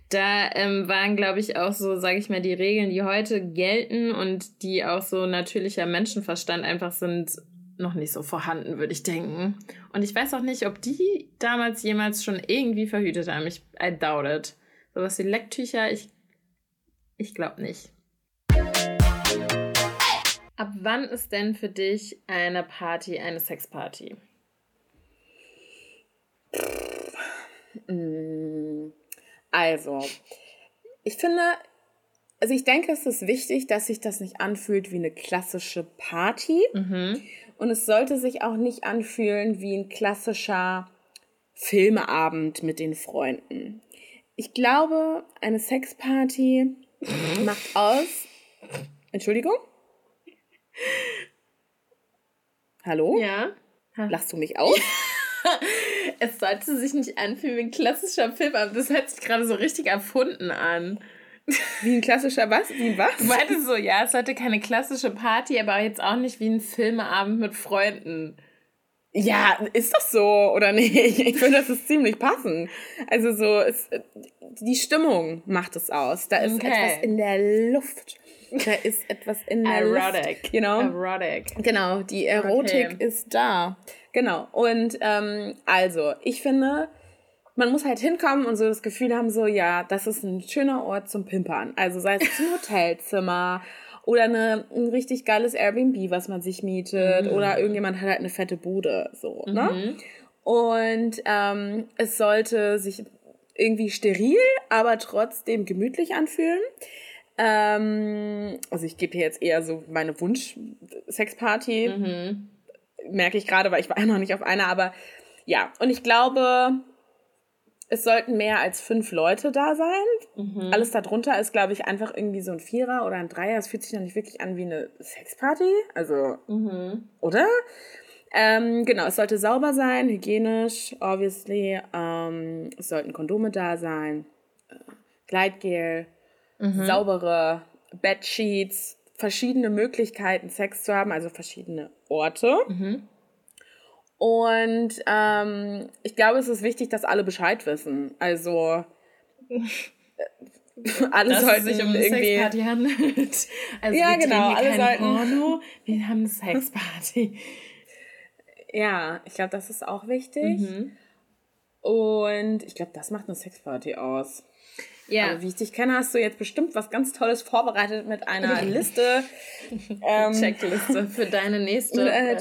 Da ähm, waren, glaube ich, auch so, sage ich mal, die Regeln, die heute gelten und die auch so natürlicher Menschenverstand einfach sind, noch nicht so vorhanden, würde ich denken. Und ich weiß auch nicht, ob die damals jemals schon irgendwie verhütet haben. Ich I doubt it. Sowas wie Lecktücher, ich, ich glaube nicht. Ab wann ist denn für dich eine Party eine Sexparty? Also, ich finde, also ich denke, es ist wichtig, dass sich das nicht anfühlt wie eine klassische Party. Mhm. Und es sollte sich auch nicht anfühlen wie ein klassischer Filmeabend mit den Freunden. Ich glaube, eine Sexparty macht aus. Entschuldigung? Hallo? Ja. Lachst du mich aus? es sollte sich nicht anfühlen wie ein klassischer Film, aber das hört sich gerade so richtig erfunden an. Wie ein klassischer was? Wie ein was? Du meintest so, ja, es sollte keine klassische Party, aber jetzt auch nicht wie ein Filmeabend mit Freunden. Ja, ist das so oder nicht? Ich finde, das ist ziemlich passend. Also so, es, die Stimmung macht es aus. Da ist okay. etwas in der Luft. Da ist etwas in der Erotic. Luft. You know? Erotic. Genau, die Erotik okay. ist da. Genau. Und ähm, also, ich finde, man muss halt hinkommen und so das Gefühl haben, so, ja, das ist ein schöner Ort zum Pimpern. Also sei es ein Hotelzimmer oder eine, ein richtig geiles Airbnb, was man sich mietet. Mhm. Oder irgendjemand hat halt eine fette Bude. So, ne? Mhm. Und ähm, es sollte sich irgendwie steril, aber trotzdem gemütlich anfühlen. Ähm, also ich gebe hier jetzt eher so meine Wunsch-Sexparty. Mhm. Merke ich gerade, weil ich war ja noch nicht auf einer, aber ja. Und ich glaube, es sollten mehr als fünf Leute da sein. Mhm. Alles darunter ist, glaube ich, einfach irgendwie so ein Vierer oder ein Dreier. Es fühlt sich dann nicht wirklich an wie eine Sexparty. Also, mhm. oder? Ähm, genau, es sollte sauber sein, hygienisch, obviously. Ähm, es sollten Kondome da sein, äh, Gleitgel, mhm. saubere Bedsheets, verschiedene Möglichkeiten, Sex zu haben, also verschiedene Orte. Mhm. Und ähm, ich glaube, es ist wichtig, dass alle Bescheid wissen. Also äh, alle dass sollten sich um eine irgendwie Sexparty handelt. Also ja, wir genau, alle sollten Porno, wir haben eine Sexparty. Ja, ich glaube, das ist auch wichtig. Mhm. Und ich glaube, das macht eine Sexparty aus. Ja. Aber wie ich dich kenne, hast du jetzt bestimmt was ganz Tolles vorbereitet mit einer Liste. ähm, Checkliste für deine nächste. Äh,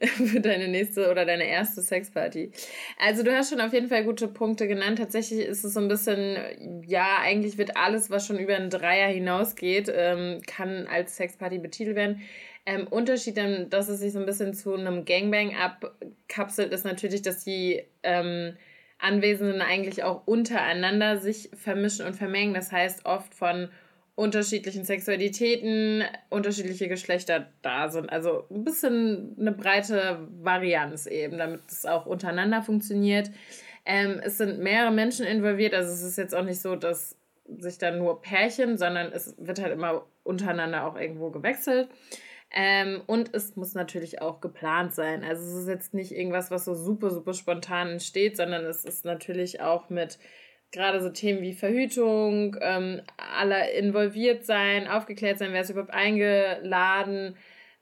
für deine nächste oder deine erste Sexparty. Also du hast schon auf jeden Fall gute Punkte genannt. Tatsächlich ist es so ein bisschen, ja, eigentlich wird alles, was schon über einen Dreier hinausgeht, ähm, kann als Sexparty betitelt werden. Ähm, Unterschied, dann, dass es sich so ein bisschen zu einem Gangbang abkapselt, ist natürlich, dass die ähm, Anwesenden eigentlich auch untereinander sich vermischen und vermengen. Das heißt, oft von unterschiedlichen Sexualitäten, unterschiedliche Geschlechter da sind. Also ein bisschen eine breite Varianz eben, damit es auch untereinander funktioniert. Ähm, es sind mehrere Menschen involviert, also es ist jetzt auch nicht so, dass sich dann nur Pärchen, sondern es wird halt immer untereinander auch irgendwo gewechselt. Ähm, und es muss natürlich auch geplant sein. Also es ist jetzt nicht irgendwas, was so super, super spontan entsteht, sondern es ist natürlich auch mit gerade so Themen wie Verhütung, ähm, alle involviert sein, aufgeklärt sein, wer ist überhaupt eingeladen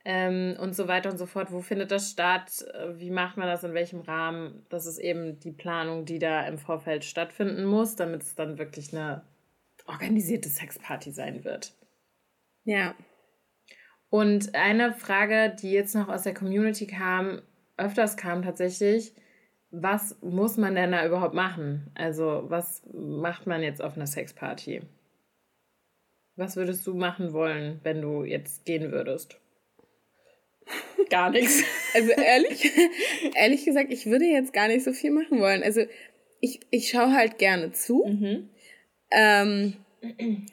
ähm, und so weiter und so fort. Wo findet das statt? Wie macht man das? In welchem Rahmen? Das ist eben die Planung, die da im Vorfeld stattfinden muss, damit es dann wirklich eine organisierte Sexparty sein wird. Ja. Und eine Frage, die jetzt noch aus der Community kam, öfters kam tatsächlich, was muss man denn da überhaupt machen? Also, was macht man jetzt auf einer Sexparty? Was würdest du machen wollen, wenn du jetzt gehen würdest? Gar nichts. Also ehrlich, ehrlich gesagt, ich würde jetzt gar nicht so viel machen wollen. Also ich, ich schaue halt gerne zu. Mhm. Ähm,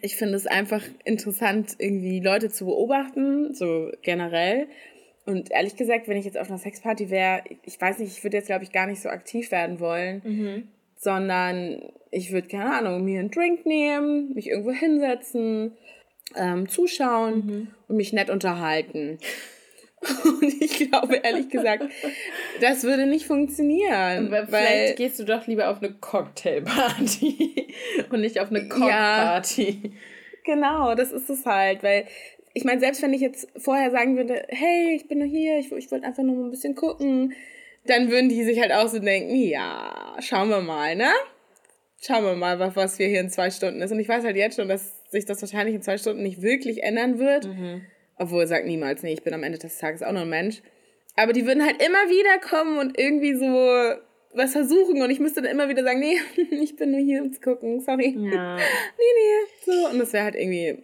ich finde es einfach interessant, irgendwie Leute zu beobachten, so generell. Und ehrlich gesagt, wenn ich jetzt auf einer Sexparty wäre, ich weiß nicht, ich würde jetzt, glaube ich, gar nicht so aktiv werden wollen, mhm. sondern ich würde, keine Ahnung, mir einen Drink nehmen, mich irgendwo hinsetzen, ähm, zuschauen mhm. und mich nett unterhalten. Und ich glaube, ehrlich gesagt, das würde nicht funktionieren. Weil vielleicht gehst du doch lieber auf eine Cocktailparty und nicht auf eine Cockparty. Ja, genau, das ist es halt, weil ich meine, selbst wenn ich jetzt vorher sagen würde, hey, ich bin nur hier, ich, ich wollte einfach nur ein bisschen gucken, dann würden die sich halt auch so denken, ja, schauen wir mal, ne? Schauen wir mal, was, was wir hier in zwei Stunden ist. Und ich weiß halt jetzt schon, dass sich das wahrscheinlich in zwei Stunden nicht wirklich ändern wird. Mhm. Obwohl, sagt niemals, nee, ich bin am Ende des Tages auch nur ein Mensch. Aber die würden halt immer wieder kommen und irgendwie so was versuchen und ich müsste dann immer wieder sagen, nee, ich bin nur hier um zu gucken, sorry. Ja. nee, nee. So. Und das wäre halt irgendwie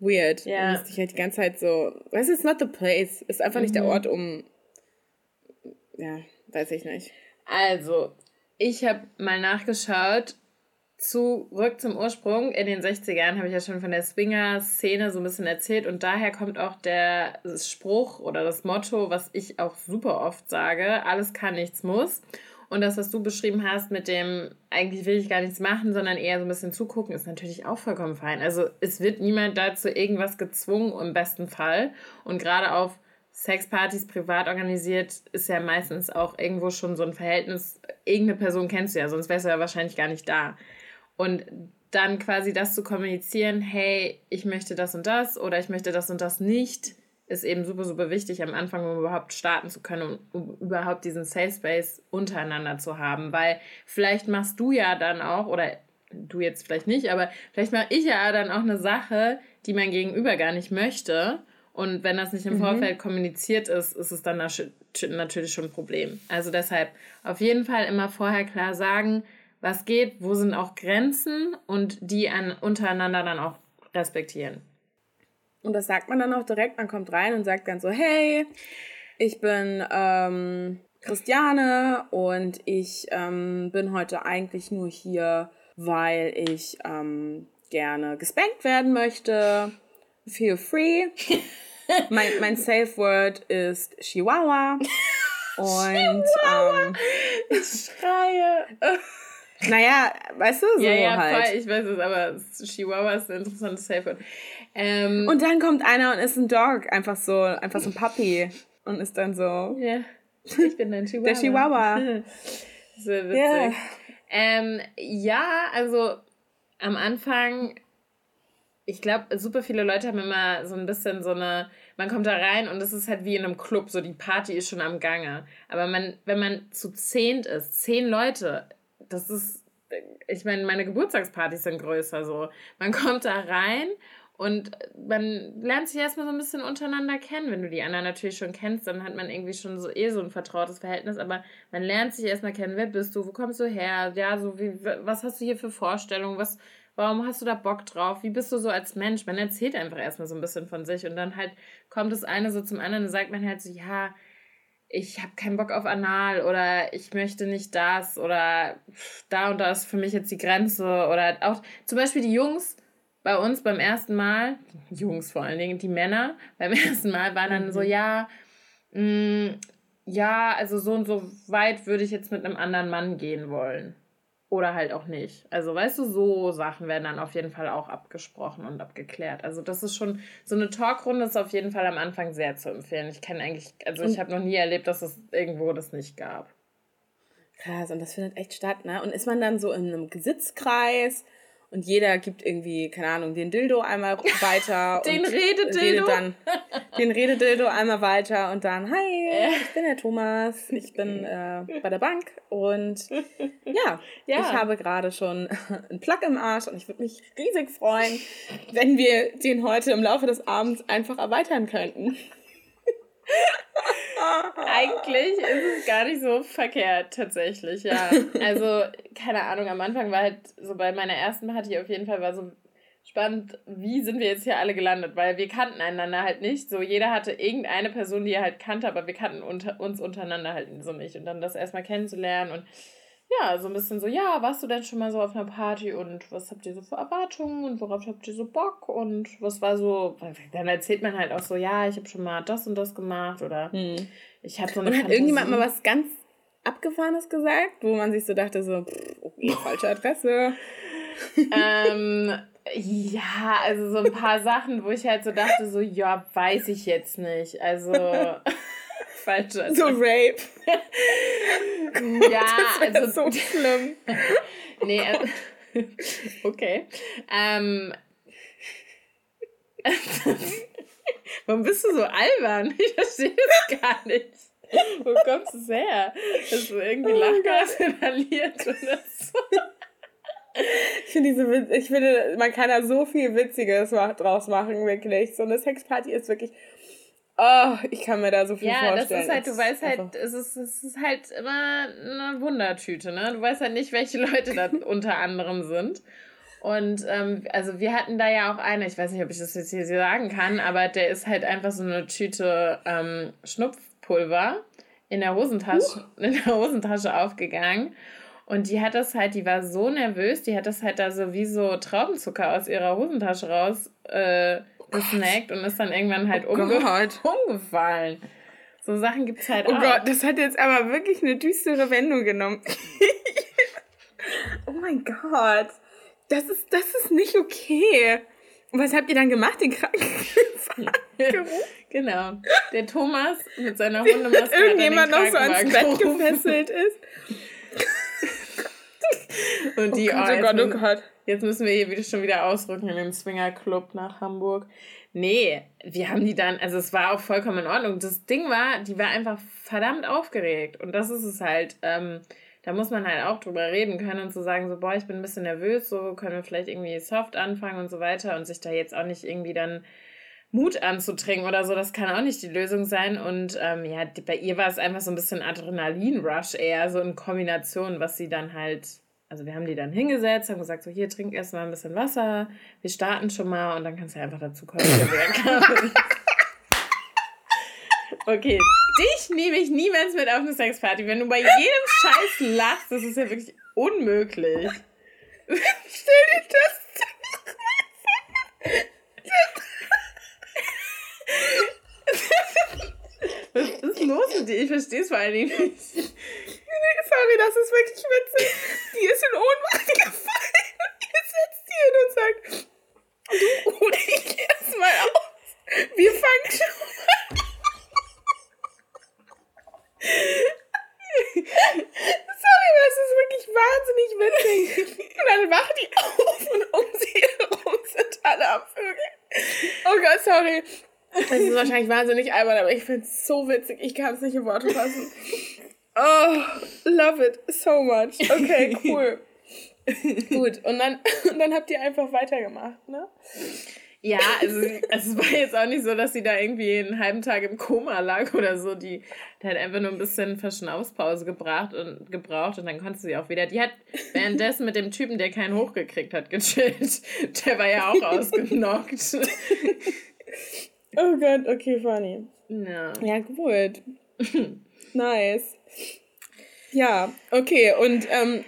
weird. Ja. Dann müsste ich halt die ganze Zeit so, weißt du, it's not the place. Ist einfach mhm. nicht der mhm. Ort, um, ja, weiß ich nicht. Also, ich habe mal nachgeschaut, zurück zum Ursprung. In den 60ern habe ich ja schon von der Swinger-Szene so ein bisschen erzählt und daher kommt auch der Spruch oder das Motto, was ich auch super oft sage, alles kann, nichts muss. Und das, was du beschrieben hast mit dem, eigentlich will ich gar nichts machen, sondern eher so ein bisschen zugucken, ist natürlich auch vollkommen fein. Also es wird niemand dazu irgendwas gezwungen, im besten Fall. Und gerade auf Sexpartys privat organisiert, ist ja meistens auch irgendwo schon so ein Verhältnis. Irgendeine Person kennst du ja, sonst wärst du ja wahrscheinlich gar nicht da. Und dann quasi das zu kommunizieren, hey, ich möchte das und das oder ich möchte das und das nicht, ist eben super, super wichtig am Anfang, um überhaupt starten zu können, um, überhaupt diesen Safe Space untereinander zu haben. Weil vielleicht machst du ja dann auch, oder du jetzt vielleicht nicht, aber vielleicht mache ich ja dann auch eine Sache, die mein Gegenüber gar nicht möchte. Und wenn das nicht im mhm. Vorfeld kommuniziert ist, ist es dann natürlich schon ein Problem. Also deshalb auf jeden Fall immer vorher klar sagen, was geht, wo sind auch Grenzen und die an, untereinander dann auch respektieren. Und das sagt man dann auch direkt. Man kommt rein und sagt dann so, hey, ich bin ähm, Christiane und ich ähm, bin heute eigentlich nur hier, weil ich ähm, gerne gespankt werden möchte. Feel free. mein, mein Safe Word ist Chihuahua. Und Chihuahua. Ähm, ich schreie. Naja, weißt du, so ja, ja, halt. Voll, ich weiß es, aber Chihuahua ist ein interessantes Safe. Ähm, und dann kommt einer und ist ein Dog, einfach so, einfach so ein Puppy und ist dann so. Ja, ich bin dein Chihuahua. Der Chihuahua. so witzig. Yeah. Ähm, ja, also am Anfang, ich glaube, super viele Leute haben immer so ein bisschen so eine, man kommt da rein und es ist halt wie in einem Club, so die Party ist schon am Gange. Aber man, wenn man zu zehnt ist, zehn Leute, das ist, ich meine, meine Geburtstagspartys sind größer so. Man kommt da rein und man lernt sich erstmal so ein bisschen untereinander kennen. Wenn du die anderen natürlich schon kennst, dann hat man irgendwie schon so eh so ein vertrautes Verhältnis. Aber man lernt sich erstmal kennen. Wer bist du? Wo kommst du her? Ja, so wie, was hast du hier für Vorstellungen? Was, warum hast du da Bock drauf? Wie bist du so als Mensch? Man erzählt einfach erstmal so ein bisschen von sich. Und dann halt kommt das eine so zum anderen und sagt man halt so, ja, ich habe keinen Bock auf Anal oder ich möchte nicht das oder da und da ist für mich jetzt die Grenze oder auch zum Beispiel die Jungs bei uns beim ersten Mal, Jungs vor allen Dingen, die Männer, beim ersten Mal waren dann so, mhm. ja, mh, mm, ja, also so und so weit würde ich jetzt mit einem anderen Mann gehen wollen. Oder halt auch nicht. Also, weißt du, so Sachen werden dann auf jeden Fall auch abgesprochen und abgeklärt. Also, das ist schon, so eine Talkrunde ist auf jeden Fall am Anfang sehr zu empfehlen. Ich kenne eigentlich, also ich habe noch nie erlebt, dass es irgendwo das nicht gab. Krass, und das findet echt statt, ne? Und ist man dann so in einem Gesitzkreis und jeder gibt irgendwie, keine Ahnung, den Dildo einmal weiter. den Rededildo? dann den Rededildo einmal weiter und dann, hi, ich bin der Thomas, ich bin äh, bei der Bank und ja, ja. ich habe gerade schon einen Plug im Arsch und ich würde mich riesig freuen, wenn wir den heute im Laufe des Abends einfach erweitern könnten. Eigentlich ist es gar nicht so verkehrt, tatsächlich, ja. Also, keine Ahnung, am Anfang war halt so bei meiner ersten Party auf jeden Fall war so spannend, wie sind wir jetzt hier alle gelandet, weil wir kannten einander halt nicht. So, jeder hatte irgendeine Person, die er halt kannte, aber wir kannten unter, uns untereinander halt so nicht. Und dann das erstmal kennenzulernen und ja, so ein bisschen so, ja, warst du denn schon mal so auf einer Party und was habt ihr so für Erwartungen und worauf habt ihr so Bock und was war so, dann erzählt man halt auch so, ja, ich habe schon mal das und das gemacht oder hm. ich habe so eine Und hat Fantasie. irgendjemand mal was ganz Abgefahrenes gesagt, wo man sich so dachte, so, okay, falsche Adresse. ähm, ja, also so ein paar Sachen, wo ich halt so dachte, so, ja, weiß ich jetzt nicht. Also, falsche Adresse. So Rape. ja, das also. so schlimm. nee, also, okay. Ähm, Warum bist du so albern? Ich verstehe das gar nicht. Wo kommst du her? Hast du irgendwie oh Lachgas inhaliert oder so? Ich finde diese, ich finde, man kann da so viel Witziges draus machen, wirklich. So eine Sexparty ist wirklich, oh, ich kann mir da so viel ja, vorstellen. Ja, das ist halt, du weißt halt, es ist, es ist halt immer eine Wundertüte, ne? Du weißt halt nicht, welche Leute da unter anderem sind. Und ähm, also wir hatten da ja auch eine, ich weiß nicht, ob ich das jetzt hier sagen kann, aber der ist halt einfach so eine Tüte ähm, Schnupfpulver in der Hosentasche, uh. in der Hosentasche aufgegangen. Und die hat das halt, die war so nervös, die hat das halt da so wie so Traubenzucker aus ihrer Hosentasche raus äh, gesnackt und ist dann irgendwann halt oh umge umgefallen. So Sachen gibt es halt oh auch. Oh Gott, das hat jetzt aber wirklich eine düstere Wendung genommen. oh mein Gott. Das ist, das ist nicht okay. Und was habt ihr dann gemacht, den Krankenwagen? genau. Der Thomas mit seiner Hundemaske. Irgendjemand noch so ans Bett gefesselt ist. Und die, oh Gott, oh, oh Gott, oh Gott. Jetzt müssen wir hier wieder schon wieder ausrücken in den Swinger Club nach Hamburg. Nee, wir haben die dann, also es war auch vollkommen in Ordnung. Das Ding war, die war einfach verdammt aufgeregt. Und das ist es halt. Ähm, da muss man halt auch drüber reden können und zu so sagen, so, boah, ich bin ein bisschen nervös, so können wir vielleicht irgendwie soft anfangen und so weiter und sich da jetzt auch nicht irgendwie dann Mut anzutrinken oder so, das kann auch nicht die Lösung sein. Und ähm, ja, bei ihr war es einfach so ein bisschen Adrenalin-Rush eher, so in Kombination, was sie dann halt also wir haben die dann hingesetzt, haben gesagt, so hier, trink erstmal ein bisschen Wasser, wir starten schon mal und dann kannst du einfach dazu kommen. okay, dich nehme ich niemals mit auf eine Sexparty. Wenn du bei jedem Scheiß lachst, das ist ja wirklich unmöglich. Stell dir das Was ist los mit dir? Ich verstehe es vor allen Dingen nicht. Sorry, das ist wirklich witzig. Die ist in Ohnmacht gefallen und ihr setzt die hin und sagt, du ruh dich erstmal aus. Wir fangen schon mal Sorry, das ist wirklich wahnsinnig witzig. Und dann wacht die auf und um sie herum sind alle am Vögel. Oh Gott, sorry. Das ist wahrscheinlich wahnsinnig albern, aber ich finde es so witzig. Ich kann es nicht in Worte fassen. Oh, love it so much. Okay, cool. Gut, und dann, und dann habt ihr einfach weitergemacht, ne? Ja, also, es war jetzt auch nicht so, dass sie da irgendwie einen halben Tag im Koma lag oder so. Die, die hat einfach nur ein bisschen Verschnaufspause gebracht und, gebraucht und dann konnte sie auch wieder. Die hat währenddessen mit dem Typen, der keinen hochgekriegt hat, gechillt. Der war ja auch ausgenockt. oh Gott, okay, funny. Ja, ja gut. nice. Ja, okay. Und ähm,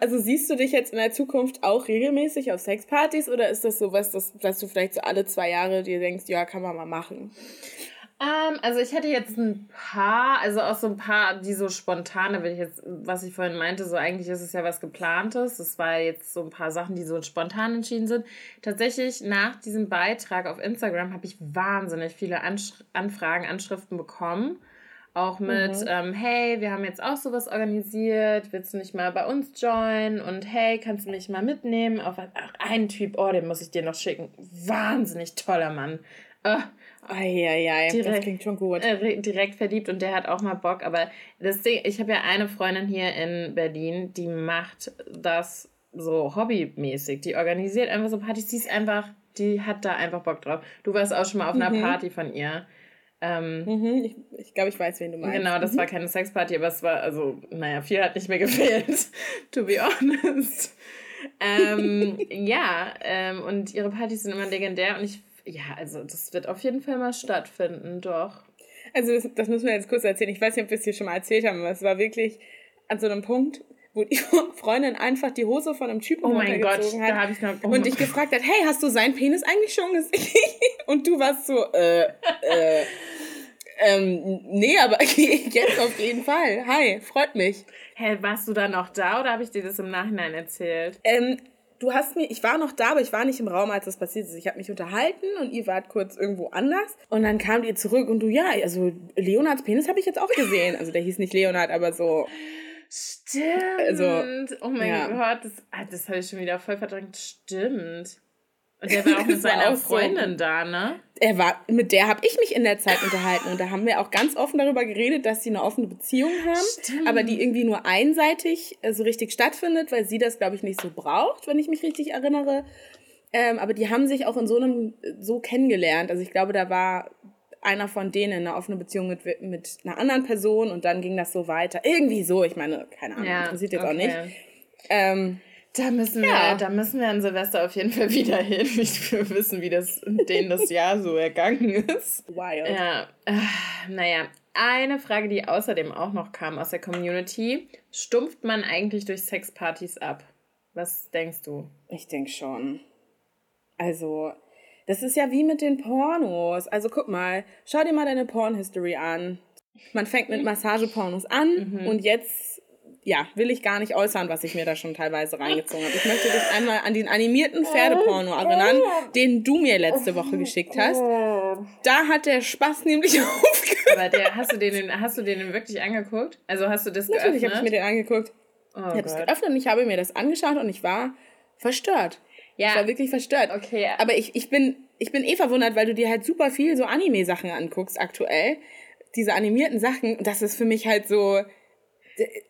also siehst du dich jetzt in der Zukunft auch regelmäßig auf Sexpartys oder ist das so was, dass, dass du vielleicht so alle zwei Jahre dir denkst, ja, kann man mal machen? Ähm, also ich hatte jetzt ein paar, also auch so ein paar, die so spontane, wenn ich jetzt, was ich vorhin meinte, so eigentlich ist es ja was geplantes. Das war jetzt so ein paar Sachen, die so spontan entschieden sind. Tatsächlich nach diesem Beitrag auf Instagram habe ich wahnsinnig viele Ansch Anfragen, Anschriften bekommen auch mit, mhm. ähm, hey, wir haben jetzt auch sowas organisiert, willst du nicht mal bei uns joinen? Und hey, kannst du mich mal mitnehmen? Auf einen Typ, oh, den muss ich dir noch schicken. Wahnsinnig toller Mann. Äh, Eieiei, direkt, das klingt schon gut. Äh, direkt verliebt und der hat auch mal Bock. Aber das Ding, ich habe ja eine Freundin hier in Berlin, die macht das so hobbymäßig. Die organisiert einfach so Partys. Die ist einfach, die hat da einfach Bock drauf. Du warst auch schon mal auf einer mhm. Party von ihr. Ähm, mhm, ich, ich glaube, ich weiß, wen du meinst. Genau, das mhm. war keine Sexparty, aber es war, also, naja, viel hat nicht mehr gefehlt, to be honest. ähm, ja, ähm, und ihre Partys sind immer legendär und ich, ja, also das wird auf jeden Fall mal stattfinden, doch. Also das, das müssen wir jetzt kurz erzählen. Ich weiß nicht, ob wir es hier schon mal erzählt haben, aber es war wirklich an so einem Punkt, wo die Freundin einfach die Hose von einem Typen oh mein Gott, hat ich noch, oh und dich gefragt hat, hey, hast du seinen Penis eigentlich schon gesehen? Und du warst so, äh, äh, ähm, nee, aber jetzt auf jeden Fall. Hi, freut mich. Hä, hey, warst du da noch da oder habe ich dir das im Nachhinein erzählt? Ähm, du hast mir, ich war noch da, aber ich war nicht im Raum, als das passiert ist. Ich habe mich unterhalten und ihr wart kurz irgendwo anders. Und dann kamt ihr zurück und du, ja, also Leonards Penis habe ich jetzt auch gesehen. Also der hieß nicht Leonard, aber so. Stimmt. Also, oh mein ja. Gott, das, ah, das habe ich schon wieder voll verdrängt. Stimmt. Und der war auch mit seiner Freundin so. da, ne? Er war, mit der habe ich mich in der Zeit unterhalten und da haben wir auch ganz offen darüber geredet, dass sie eine offene Beziehung haben, Stimmt. aber die irgendwie nur einseitig äh, so richtig stattfindet, weil sie das, glaube ich, nicht so braucht, wenn ich mich richtig erinnere. Ähm, aber die haben sich auch in so einem so kennengelernt. Also ich glaube, da war einer von denen eine offene Beziehung mit, mit einer anderen Person und dann ging das so weiter. Irgendwie so, ich meine, keine Ahnung, ja, interessiert jetzt okay. auch nicht. Ähm, da müssen ja. wir, da müssen wir an Silvester auf jeden Fall wieder hin. Ich will wissen, wie das denen das Jahr so ergangen ist. Wild. Ja, äh, naja. Eine Frage, die außerdem auch noch kam aus der Community. Stumpft man eigentlich durch Sexpartys ab? Was denkst du? Ich denke schon. Also, das ist ja wie mit den Pornos. Also guck mal, schau dir mal deine Porn-History an. Man fängt mit Massagepornos an mhm. und jetzt ja, will ich gar nicht äußern, was ich mir da schon teilweise reingezogen habe. Ich möchte dich einmal an den animierten Pferdeporno erinnern, den du mir letzte Woche geschickt hast. Da hat der Spaß nämlich aufgehört. Aber der, hast, du den, hast du den wirklich angeguckt? Also hast du das Natürlich geöffnet? Natürlich habe ich mir den angeguckt. Oh ich habe es geöffnet und ich habe mir das angeschaut und ich war verstört. Ja. Ich war wirklich verstört. Okay. Aber ich, ich, bin, ich bin eh verwundert, weil du dir halt super viel so Anime-Sachen anguckst aktuell. Diese animierten Sachen. Das ist für mich halt so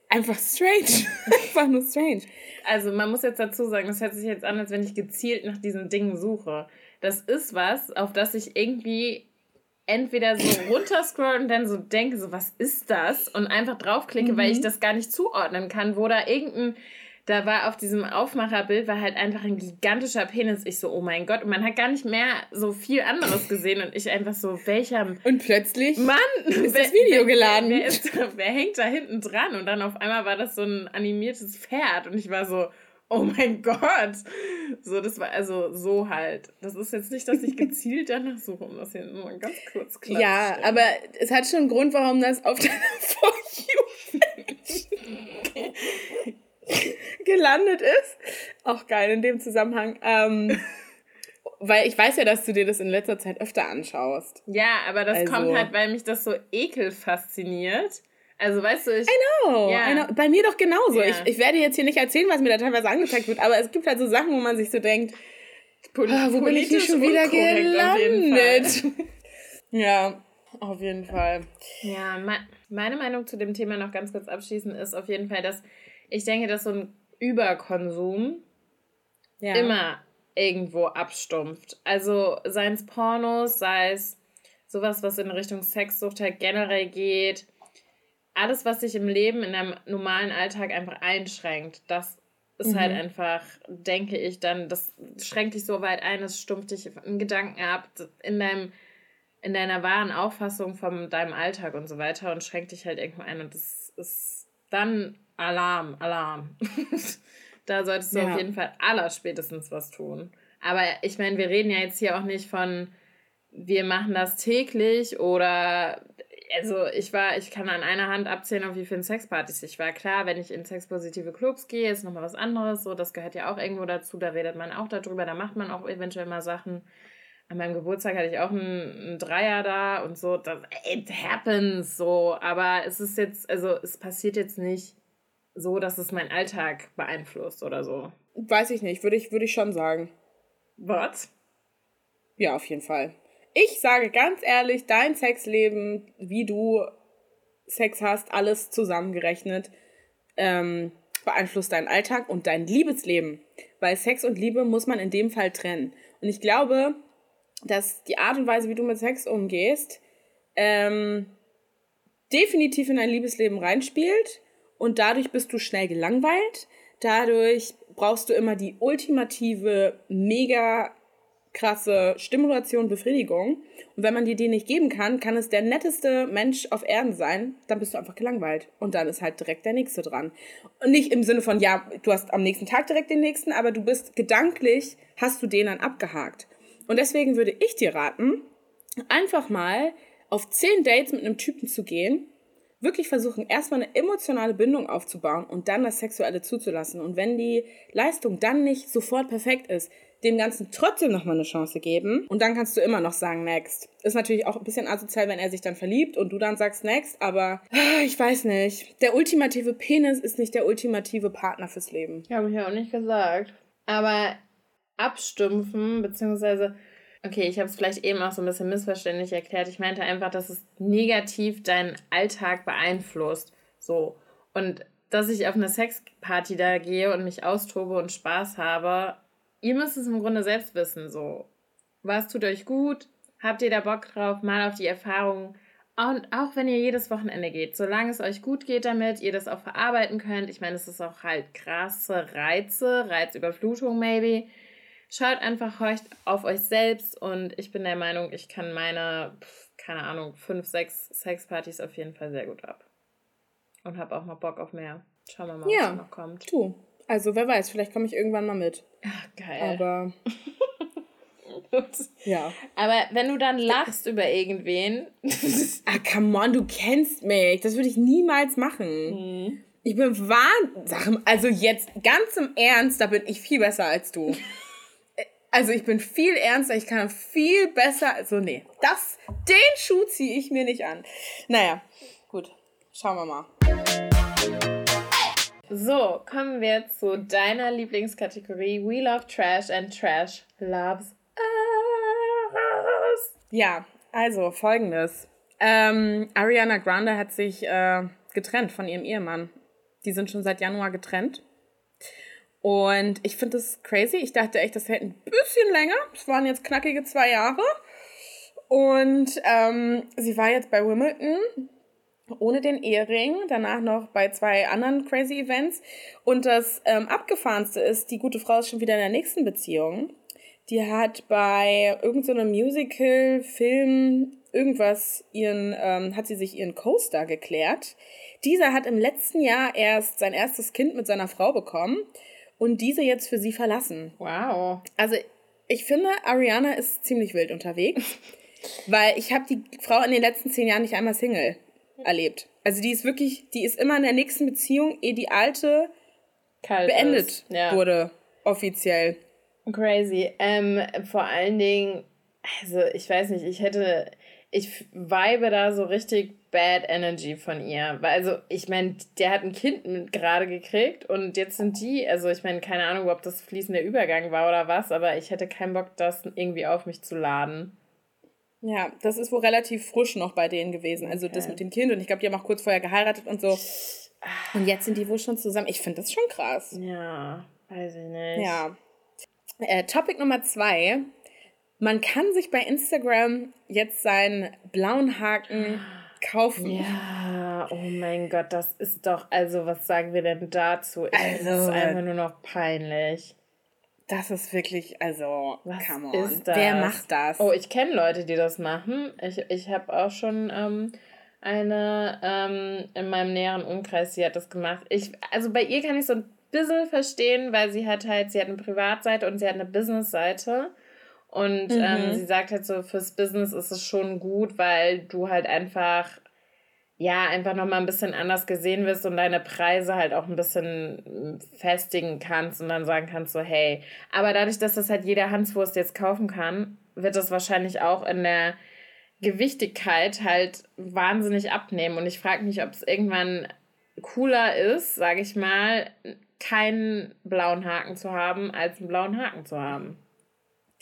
einfach strange. einfach nur strange. Also man muss jetzt dazu sagen, das hört sich jetzt an, als wenn ich gezielt nach diesen Dingen suche. Das ist was, auf das ich irgendwie entweder so runterscroll und dann so denke, so was ist das? Und einfach draufklicke, mhm. weil ich mhm. das gar nicht zuordnen kann, wo da irgendein da war auf diesem Aufmacherbild war halt einfach ein gigantischer Penis. Ich so, oh mein Gott. Und man hat gar nicht mehr so viel anderes gesehen. Und ich einfach so, welcher... Und plötzlich Mann, ist das Video geladen. Wer, wer, ist, wer hängt da hinten dran? Und dann auf einmal war das so ein animiertes Pferd. Und ich war so, oh mein Gott. So, das war also so halt. Das ist jetzt nicht, dass ich gezielt danach suche, um das hier nur ganz kurz klar Ja, aber es hat schon einen Grund, warum das auf deiner For You gelandet ist. Auch geil in dem Zusammenhang. Ähm, weil ich weiß ja, dass du dir das in letzter Zeit öfter anschaust. Ja, aber das also. kommt halt, weil mich das so ekel fasziniert. Also weißt du, ich. I know, ja. I know. Bei mir doch genauso. Ja. Ich, ich werde jetzt hier nicht erzählen, was mir da teilweise angezeigt wird, aber es gibt halt so Sachen, wo man sich so denkt, Pol oh, wo bin ich hier schon wieder gelandet? ja, auf jeden Fall. Ja, meine Meinung zu dem Thema noch ganz kurz abschließend ist auf jeden Fall, dass ich denke, dass so ein Überkonsum ja. immer irgendwo abstumpft. Also seien es Pornos, sei es sowas, was in Richtung Sexsucht halt generell geht. Alles, was sich im Leben, in einem normalen Alltag einfach einschränkt, das ist halt mhm. halt einfach, denke ich, dann, das schränkt dich so weit ein, es stumpft dich in Gedanken ab, in deinem, in deiner wahren Auffassung von deinem Alltag und so weiter und schränkt dich halt irgendwo ein und das ist dann Alarm, Alarm. da solltest du ja. auf jeden Fall allerspätestens was tun. Aber ich meine, wir reden ja jetzt hier auch nicht von, wir machen das täglich oder also ich war, ich kann an einer Hand abzählen, auf wie vielen Sexpartys ich war. Klar, wenn ich in sexpositive Clubs gehe, ist nochmal was anderes. So, das gehört ja auch irgendwo dazu. Da redet man auch darüber, da macht man auch eventuell mal Sachen. An meinem Geburtstag hatte ich auch einen, einen Dreier da und so. Das, it happens so. Aber es ist jetzt, also es passiert jetzt nicht so, dass es meinen Alltag beeinflusst oder so? Weiß ich nicht, würde ich, würde ich schon sagen. Was? Ja, auf jeden Fall. Ich sage ganz ehrlich, dein Sexleben, wie du Sex hast, alles zusammengerechnet, ähm, beeinflusst deinen Alltag und dein Liebesleben. Weil Sex und Liebe muss man in dem Fall trennen. Und ich glaube, dass die Art und Weise, wie du mit Sex umgehst, ähm, definitiv in dein Liebesleben reinspielt und dadurch bist du schnell gelangweilt. Dadurch brauchst du immer die ultimative, mega krasse Stimulation, Befriedigung. Und wenn man dir die nicht geben kann, kann es der netteste Mensch auf Erden sein, dann bist du einfach gelangweilt. Und dann ist halt direkt der Nächste dran. Und nicht im Sinne von, ja, du hast am nächsten Tag direkt den Nächsten, aber du bist gedanklich, hast du den dann abgehakt. Und deswegen würde ich dir raten, einfach mal auf zehn Dates mit einem Typen zu gehen, wirklich versuchen, erstmal eine emotionale Bindung aufzubauen und dann das Sexuelle zuzulassen. Und wenn die Leistung dann nicht sofort perfekt ist, dem Ganzen trotzdem nochmal eine Chance geben und dann kannst du immer noch sagen Next. Ist natürlich auch ein bisschen asozial, wenn er sich dann verliebt und du dann sagst Next, aber ah, ich weiß nicht. Der ultimative Penis ist nicht der ultimative Partner fürs Leben. Habe ich ja auch nicht gesagt. Aber abstumpfen, beziehungsweise, okay, ich habe es vielleicht eben auch so ein bisschen missverständlich erklärt. Ich meinte einfach, dass es negativ deinen Alltag beeinflusst. So. Und dass ich auf eine Sexparty da gehe und mich austobe und Spaß habe, ihr müsst es im Grunde selbst wissen, so. Was tut euch gut? Habt ihr da Bock drauf, mal auf die Erfahrung? Und auch wenn ihr jedes Wochenende geht, solange es euch gut geht damit, ihr das auch verarbeiten könnt. Ich meine, es ist auch halt krasse Reize, Reizüberflutung maybe. Schaut einfach auf euch selbst und ich bin der Meinung, ich kann meine, keine Ahnung, fünf, sechs Sexpartys auf jeden Fall sehr gut ab. Und habe auch noch Bock auf mehr. Schauen wir mal, ja, was noch kommt. Du. Also wer weiß, vielleicht komme ich irgendwann mal mit. Ach, geil. Aber. ja. Aber wenn du dann lachst über irgendwen. ah, come on, du kennst mich. Das würde ich niemals machen. Mhm. Ich bin wahnsinnig. Also jetzt ganz im Ernst, da bin ich viel besser als du. Also ich bin viel ernster, ich kann viel besser. Also nee, das, den Schuh ziehe ich mir nicht an. Naja, gut. Schauen wir mal. So, kommen wir zu deiner Lieblingskategorie We Love Trash and Trash Loves Us. Ja, also folgendes. Ähm, Ariana Grande hat sich äh, getrennt von ihrem Ehemann. Die sind schon seit Januar getrennt. Und ich finde das crazy. Ich dachte echt, das hält ein bisschen länger. Es waren jetzt knackige zwei Jahre. Und ähm, sie war jetzt bei Wimbledon ohne den Ehering, danach noch bei zwei anderen crazy Events. Und das ähm, abgefahrenste ist, die gute Frau ist schon wieder in der nächsten Beziehung. Die hat bei irgendeinem so Musical, Film, irgendwas ihren, ähm, hat sie sich ihren Co-Star geklärt. Dieser hat im letzten Jahr erst sein erstes Kind mit seiner Frau bekommen und diese jetzt für sie verlassen. Wow. Also ich finde, Ariana ist ziemlich wild unterwegs, weil ich habe die Frau in den letzten zehn Jahren nicht einmal Single erlebt. Also die ist wirklich, die ist immer in der nächsten Beziehung, ehe die alte Kalt beendet ja. wurde, offiziell. Crazy. Ähm, vor allen Dingen, also ich weiß nicht, ich hätte, ich vibe da so richtig Bad Energy von ihr. Weil, also, ich meine, der hat ein Kind gerade gekriegt und jetzt sind die, also ich meine, keine Ahnung, ob das fließender Übergang war oder was, aber ich hätte keinen Bock, das irgendwie auf mich zu laden. Ja, das ist wohl relativ frisch noch bei denen gewesen. Also okay. das mit dem Kind. Und ich glaube, die haben auch kurz vorher geheiratet und so. Und jetzt sind die wohl schon zusammen. Ich finde das schon krass. Ja, weiß ich nicht. Ja. Äh, Topic Nummer zwei. Man kann sich bei Instagram jetzt seinen blauen Haken kaufen. Ja, oh mein Gott, das ist doch, also was sagen wir denn dazu? Also, das ist einfach nur noch peinlich. Das ist wirklich, also, Was come on. Ist das? Wer macht das? Oh, ich kenne Leute, die das machen. Ich, ich habe auch schon ähm, eine ähm, in meinem näheren Umkreis, die hat das gemacht. Ich, also bei ihr kann ich so ein bisschen verstehen, weil sie hat halt, sie hat eine Privatseite und sie hat eine Businessseite. Und ähm, mhm. ähm, sie sagt halt so, fürs Business ist es schon gut, weil du halt einfach ja, einfach nochmal ein bisschen anders gesehen wirst und deine Preise halt auch ein bisschen festigen kannst und dann sagen kannst so, hey, aber dadurch, dass das halt jeder Hanswurst jetzt kaufen kann, wird das wahrscheinlich auch in der Gewichtigkeit halt wahnsinnig abnehmen und ich frage mich, ob es irgendwann cooler ist, sage ich mal, keinen blauen Haken zu haben, als einen blauen Haken zu haben.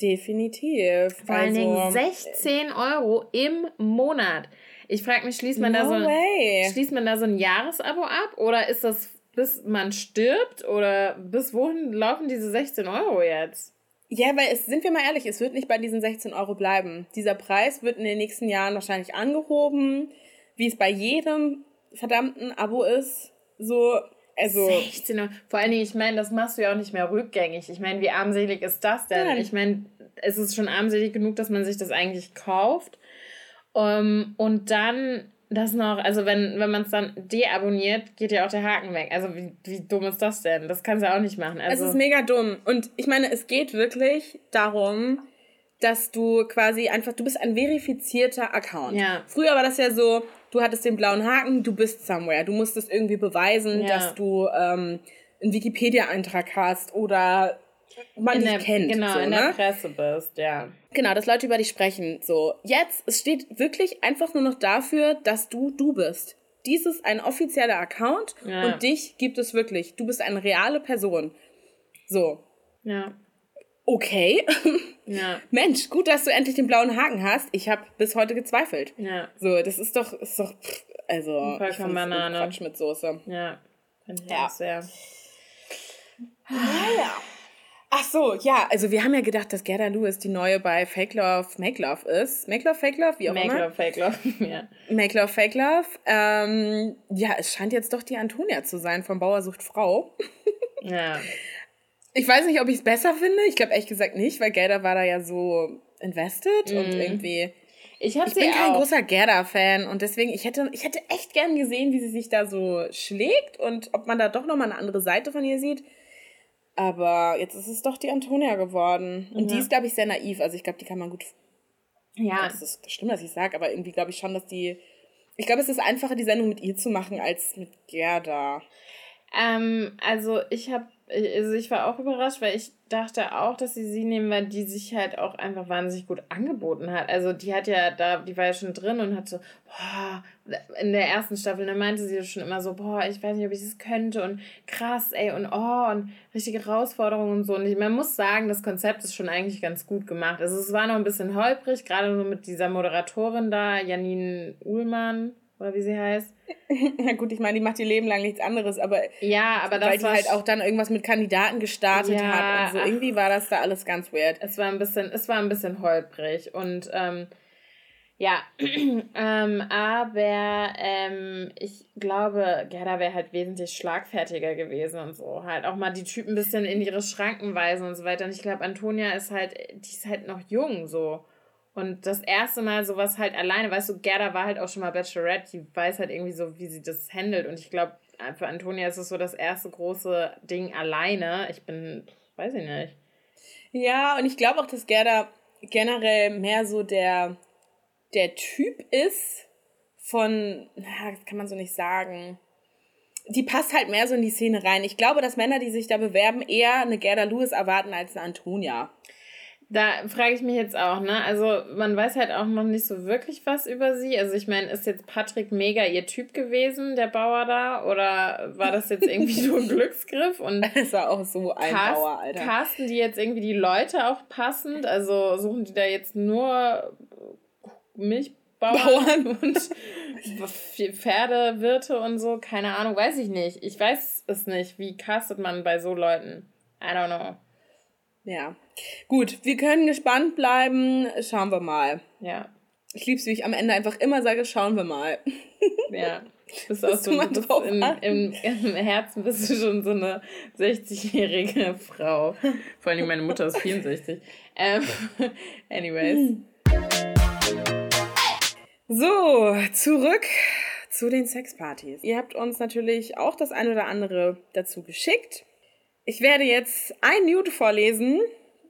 Definitiv. Vor allen Dingen 16 also, Euro im Monat. Ich frage mich, schließt man, no da so ein, schließt man da so ein Jahresabo ab oder ist das bis man stirbt oder bis wohin laufen diese 16 Euro jetzt? Ja, weil es, sind wir mal ehrlich, es wird nicht bei diesen 16 Euro bleiben. Dieser Preis wird in den nächsten Jahren wahrscheinlich angehoben, wie es bei jedem verdammten Abo ist. So, Also 16 Euro. Vor allen Dingen, ich meine, das machst du ja auch nicht mehr rückgängig. Ich meine, wie armselig ist das denn? Nein. Ich meine, es ist schon armselig genug, dass man sich das eigentlich kauft. Um, ähm, und dann das noch, also wenn, wenn man es dann deabonniert, geht ja auch der Haken weg. Also wie, wie dumm ist das denn? Das kannst du ja auch nicht machen. Also es ist mega dumm. Und ich meine, es geht wirklich darum, dass du quasi einfach, du bist ein verifizierter Account. Ja. Früher war das ja so, du hattest den blauen Haken, du bist somewhere. Du musstest irgendwie beweisen, ja. dass du ähm, einen Wikipedia-Eintrag hast oder man in dich der, kennt. Genau, so, in ne? der Presse bist, ja. Genau, dass Leute über dich sprechen. So, jetzt, es steht wirklich einfach nur noch dafür, dass du du bist. Dies ist ein offizieller Account ja. und dich gibt es wirklich. Du bist eine reale Person. So. Ja. Okay. Ja. Mensch, gut, dass du endlich den blauen Haken hast. Ich habe bis heute gezweifelt. Ja. So, das ist doch, ist doch, also. Vollkommen Banane. Quatsch mit Soße. Ja. Ja. sehr. Naja. Ach so, ja, also wir haben ja gedacht, dass Gerda Lewis die neue bei Fake Love, Make Love ist. Make Love, Fake Love, wie auch Make immer. Make Love, Fake Love, ja. Make Love, Fake Love. Ähm, ja, es scheint jetzt doch die Antonia zu sein von Bauersucht Frau. ja. Ich weiß nicht, ob ich es besser finde. Ich glaube ehrlich gesagt nicht, weil Gerda war da ja so invested mm. und irgendwie. Ich, ich bin kein auch. großer Gerda-Fan und deswegen, ich hätte, ich hätte echt gern gesehen, wie sie sich da so schlägt und ob man da doch nochmal eine andere Seite von ihr sieht. Aber jetzt ist es doch die Antonia geworden. Und ja. die ist, glaube ich, sehr naiv. Also ich glaube, die kann man gut. Ja. Das ist das stimmt, was ich sage, aber irgendwie glaube ich schon, dass die. Ich glaube, es ist einfacher, die Sendung mit ihr zu machen, als mit Gerda. Ähm, also ich habe also ich war auch überrascht, weil ich dachte auch, dass sie sie nehmen, weil die sich halt auch einfach wahnsinnig gut angeboten hat. Also die hat ja da, die war ja schon drin und hat so, boah, in der ersten Staffel, da meinte sie schon immer so, boah, ich weiß nicht, ob ich das könnte und krass, ey, und oh, und richtige Herausforderungen und so. Und ich, man muss sagen, das Konzept ist schon eigentlich ganz gut gemacht. Also es war noch ein bisschen holprig, gerade so mit dieser Moderatorin da, Janine Uhlmann oder wie sie heißt. Na gut, ich meine, die macht ihr Leben lang nichts anderes, aber ja, aber das weil die halt auch dann irgendwas mit Kandidaten gestartet ja, hat und so. Irgendwie war das da alles ganz weird. Es war ein bisschen, es war ein bisschen holprig und ähm, ja, ähm, aber ähm, ich glaube, Gerda wäre halt wesentlich schlagfertiger gewesen und so. Halt auch mal die Typen ein bisschen in ihre Schranken weisen und so weiter. Und ich glaube, Antonia ist halt, die ist halt noch jung so. Und das erste Mal sowas halt alleine, weißt du, Gerda war halt auch schon mal Bachelorette, die weiß halt irgendwie so, wie sie das handelt. Und ich glaube, für Antonia ist es so das erste große Ding alleine. Ich bin, weiß ich nicht. Ja, und ich glaube auch, dass Gerda generell mehr so der, der Typ ist von, na, das kann man so nicht sagen. Die passt halt mehr so in die Szene rein. Ich glaube, dass Männer, die sich da bewerben, eher eine Gerda Lewis erwarten als eine Antonia. Da frage ich mich jetzt auch, ne? Also man weiß halt auch noch nicht so wirklich was über sie. Also ich meine, ist jetzt Patrick mega ihr Typ gewesen, der Bauer da? Oder war das jetzt irgendwie so ein Glücksgriff? Und es war auch so ein cast, Bauer, Alter. Casten die jetzt irgendwie die Leute auch passend? Also suchen die da jetzt nur Milchbauern Bauern. und Pferdewirte und so? Keine Ahnung, weiß ich nicht. Ich weiß es nicht. Wie castet man bei so Leuten? I don't know. Ja. Gut, wir können gespannt bleiben. Schauen wir mal. Ja. Ich liebe es, wie ich am Ende einfach immer sage, schauen wir mal. Ja. Du bist auch so ein in, im, im Herzen bist du schon so eine 60-jährige Frau. Vor allem meine Mutter ist 64. Ähm, anyways. So, zurück zu den Sexpartys. Ihr habt uns natürlich auch das ein oder andere dazu geschickt. Ich werde jetzt ein Nude vorlesen.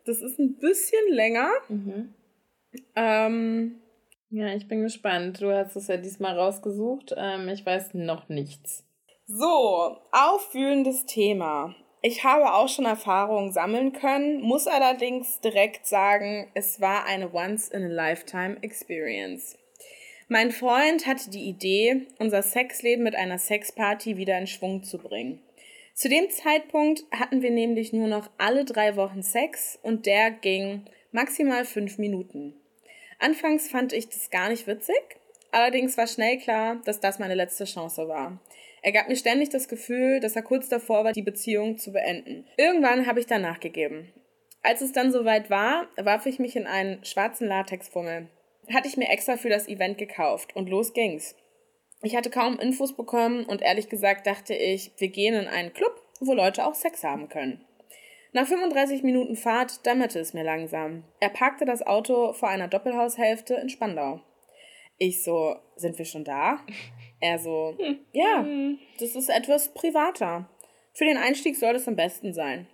Das ist ein bisschen länger. Mhm. Ähm, ja, ich bin gespannt. Du hast es ja diesmal rausgesucht. Ähm, ich weiß noch nichts. So, aufwühlendes Thema. Ich habe auch schon Erfahrungen sammeln können, muss allerdings direkt sagen, es war eine Once-in-a-Lifetime-Experience. Mein Freund hatte die Idee, unser Sexleben mit einer Sexparty wieder in Schwung zu bringen. Zu dem Zeitpunkt hatten wir nämlich nur noch alle drei Wochen Sex und der ging maximal fünf Minuten. Anfangs fand ich das gar nicht witzig, allerdings war schnell klar, dass das meine letzte Chance war. Er gab mir ständig das Gefühl, dass er kurz davor war, die Beziehung zu beenden. Irgendwann habe ich dann nachgegeben. Als es dann soweit war, warf ich mich in einen schwarzen Latexfummel. Hatte ich mir extra für das Event gekauft und los ging's. Ich hatte kaum Infos bekommen und ehrlich gesagt dachte ich, wir gehen in einen Club, wo Leute auch Sex haben können. Nach 35 Minuten Fahrt dämmerte es mir langsam. Er parkte das Auto vor einer Doppelhaushälfte in Spandau. Ich so, sind wir schon da? Er so, ja, das ist etwas privater. Für den Einstieg soll es am besten sein.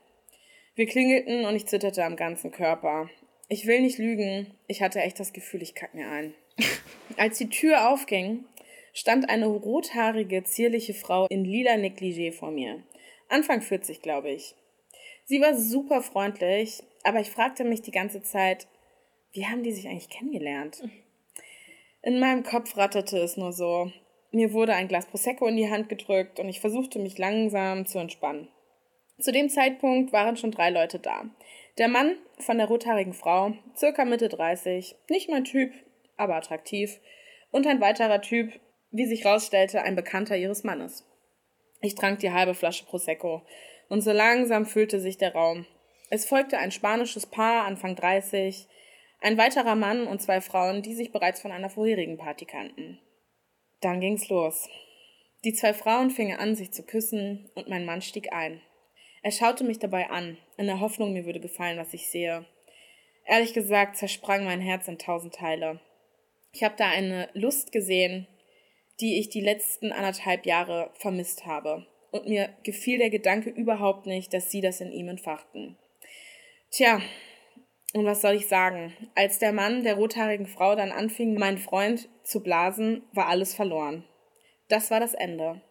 Wir klingelten und ich zitterte am ganzen Körper. Ich will nicht lügen, ich hatte echt das Gefühl, ich kack mir ein. Als die Tür aufging, stand eine rothaarige, zierliche Frau in lila Negligé vor mir. Anfang 40, glaube ich. Sie war super freundlich, aber ich fragte mich die ganze Zeit, wie haben die sich eigentlich kennengelernt? In meinem Kopf ratterte es nur so. Mir wurde ein Glas Prosecco in die Hand gedrückt und ich versuchte mich langsam zu entspannen. Zu dem Zeitpunkt waren schon drei Leute da. Der Mann von der rothaarigen Frau, circa Mitte 30, nicht mein Typ, aber attraktiv, und ein weiterer Typ, wie sich rausstellte, ein Bekannter ihres Mannes. Ich trank die halbe Flasche Prosecco und so langsam füllte sich der Raum. Es folgte ein spanisches Paar, Anfang 30, ein weiterer Mann und zwei Frauen, die sich bereits von einer vorherigen Party kannten. Dann ging's los. Die zwei Frauen fingen an, sich zu küssen, und mein Mann stieg ein. Er schaute mich dabei an, in der Hoffnung, mir würde gefallen, was ich sehe. Ehrlich gesagt zersprang mein Herz in tausend Teile. Ich habe da eine Lust gesehen, die ich die letzten anderthalb Jahre vermisst habe. Und mir gefiel der Gedanke überhaupt nicht, dass sie das in ihm entfachten. Tja, und was soll ich sagen? Als der Mann der rothaarigen Frau dann anfing, meinen Freund zu blasen, war alles verloren. Das war das Ende.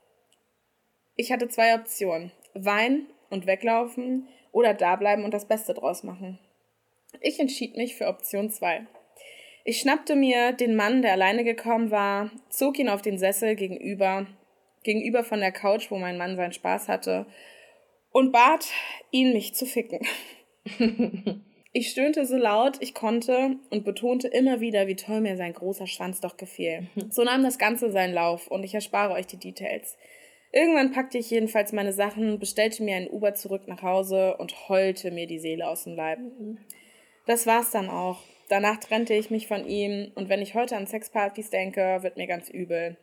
Ich hatte zwei Optionen. Weinen und weglaufen oder dableiben und das Beste draus machen. Ich entschied mich für Option 2. Ich schnappte mir den Mann, der alleine gekommen war, zog ihn auf den Sessel gegenüber, gegenüber von der Couch, wo mein Mann seinen Spaß hatte, und bat ihn, mich zu ficken. Ich stöhnte so laut ich konnte und betonte immer wieder, wie toll mir sein großer Schwanz doch gefiel. So nahm das Ganze seinen Lauf und ich erspare euch die Details. Irgendwann packte ich jedenfalls meine Sachen, bestellte mir ein Uber zurück nach Hause und heulte mir die Seele aus dem Leib. Das war's dann auch. Danach trennte ich mich von ihm und wenn ich heute an Sexpartys denke, wird mir ganz übel.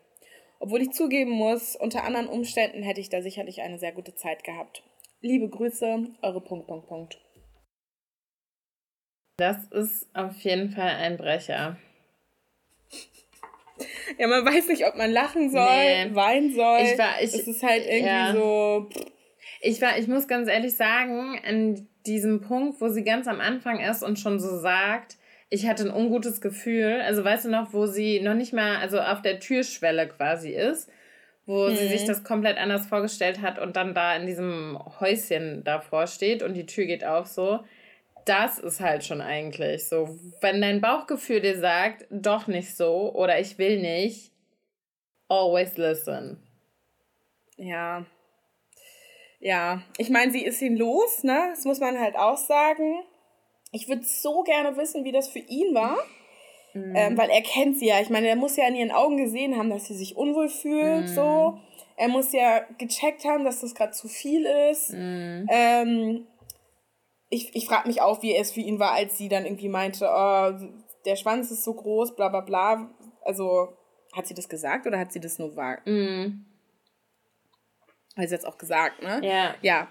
Obwohl ich zugeben muss, unter anderen Umständen hätte ich da sicherlich eine sehr gute Zeit gehabt. Liebe Grüße, eure Punkt, Punkt, Punkt. Das ist auf jeden Fall ein Brecher. Ja, man weiß nicht, ob man lachen soll, nee. weinen soll. Ich war, ich, es ist halt irgendwie ja. so. Ich war, ich muss ganz ehrlich sagen, an diesem Punkt, wo sie ganz am Anfang ist und schon so sagt, ich hatte ein ungutes Gefühl. Also weißt du noch, wo sie noch nicht mal, also auf der Türschwelle quasi ist, wo mhm. sie sich das komplett anders vorgestellt hat und dann da in diesem Häuschen davor steht und die Tür geht auf so das ist halt schon eigentlich so. Wenn dein Bauchgefühl dir sagt, doch nicht so oder ich will nicht, always listen. Ja. Ja, ich meine, sie ist ihn los, ne? Das muss man halt auch sagen. Ich würde so gerne wissen, wie das für ihn war. Mhm. Ähm, weil er kennt sie ja. Ich meine, er muss ja in ihren Augen gesehen haben, dass sie sich unwohl fühlt, mhm. so. Er muss ja gecheckt haben, dass das gerade zu viel ist. Mhm. Ähm, ich, ich frage mich auch, wie es für ihn war, als sie dann irgendwie meinte, oh, der Schwanz ist so groß, bla bla bla. Also, hat sie das gesagt oder hat sie das nur wahr? Mm. Hat sie jetzt auch gesagt, ne? Ja. Ja.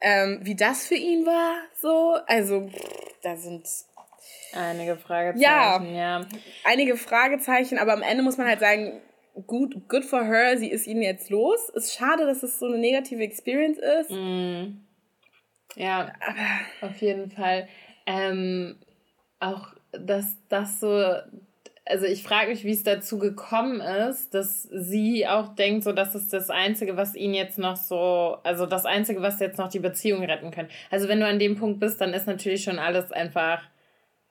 Ähm, wie das für ihn war, so, also, da sind. Einige Fragezeichen, ja, ja. Einige Fragezeichen, aber am Ende muss man halt sagen, gut, good for her, sie ist ihnen jetzt los. Ist schade, dass es so eine negative Experience ist. Mm. Ja, auf jeden Fall. Ähm, auch, dass das so, also ich frage mich, wie es dazu gekommen ist, dass sie auch denkt, so, das ist das Einzige, was ihn jetzt noch so, also das Einzige, was jetzt noch die Beziehung retten kann. Also wenn du an dem Punkt bist, dann ist natürlich schon alles einfach,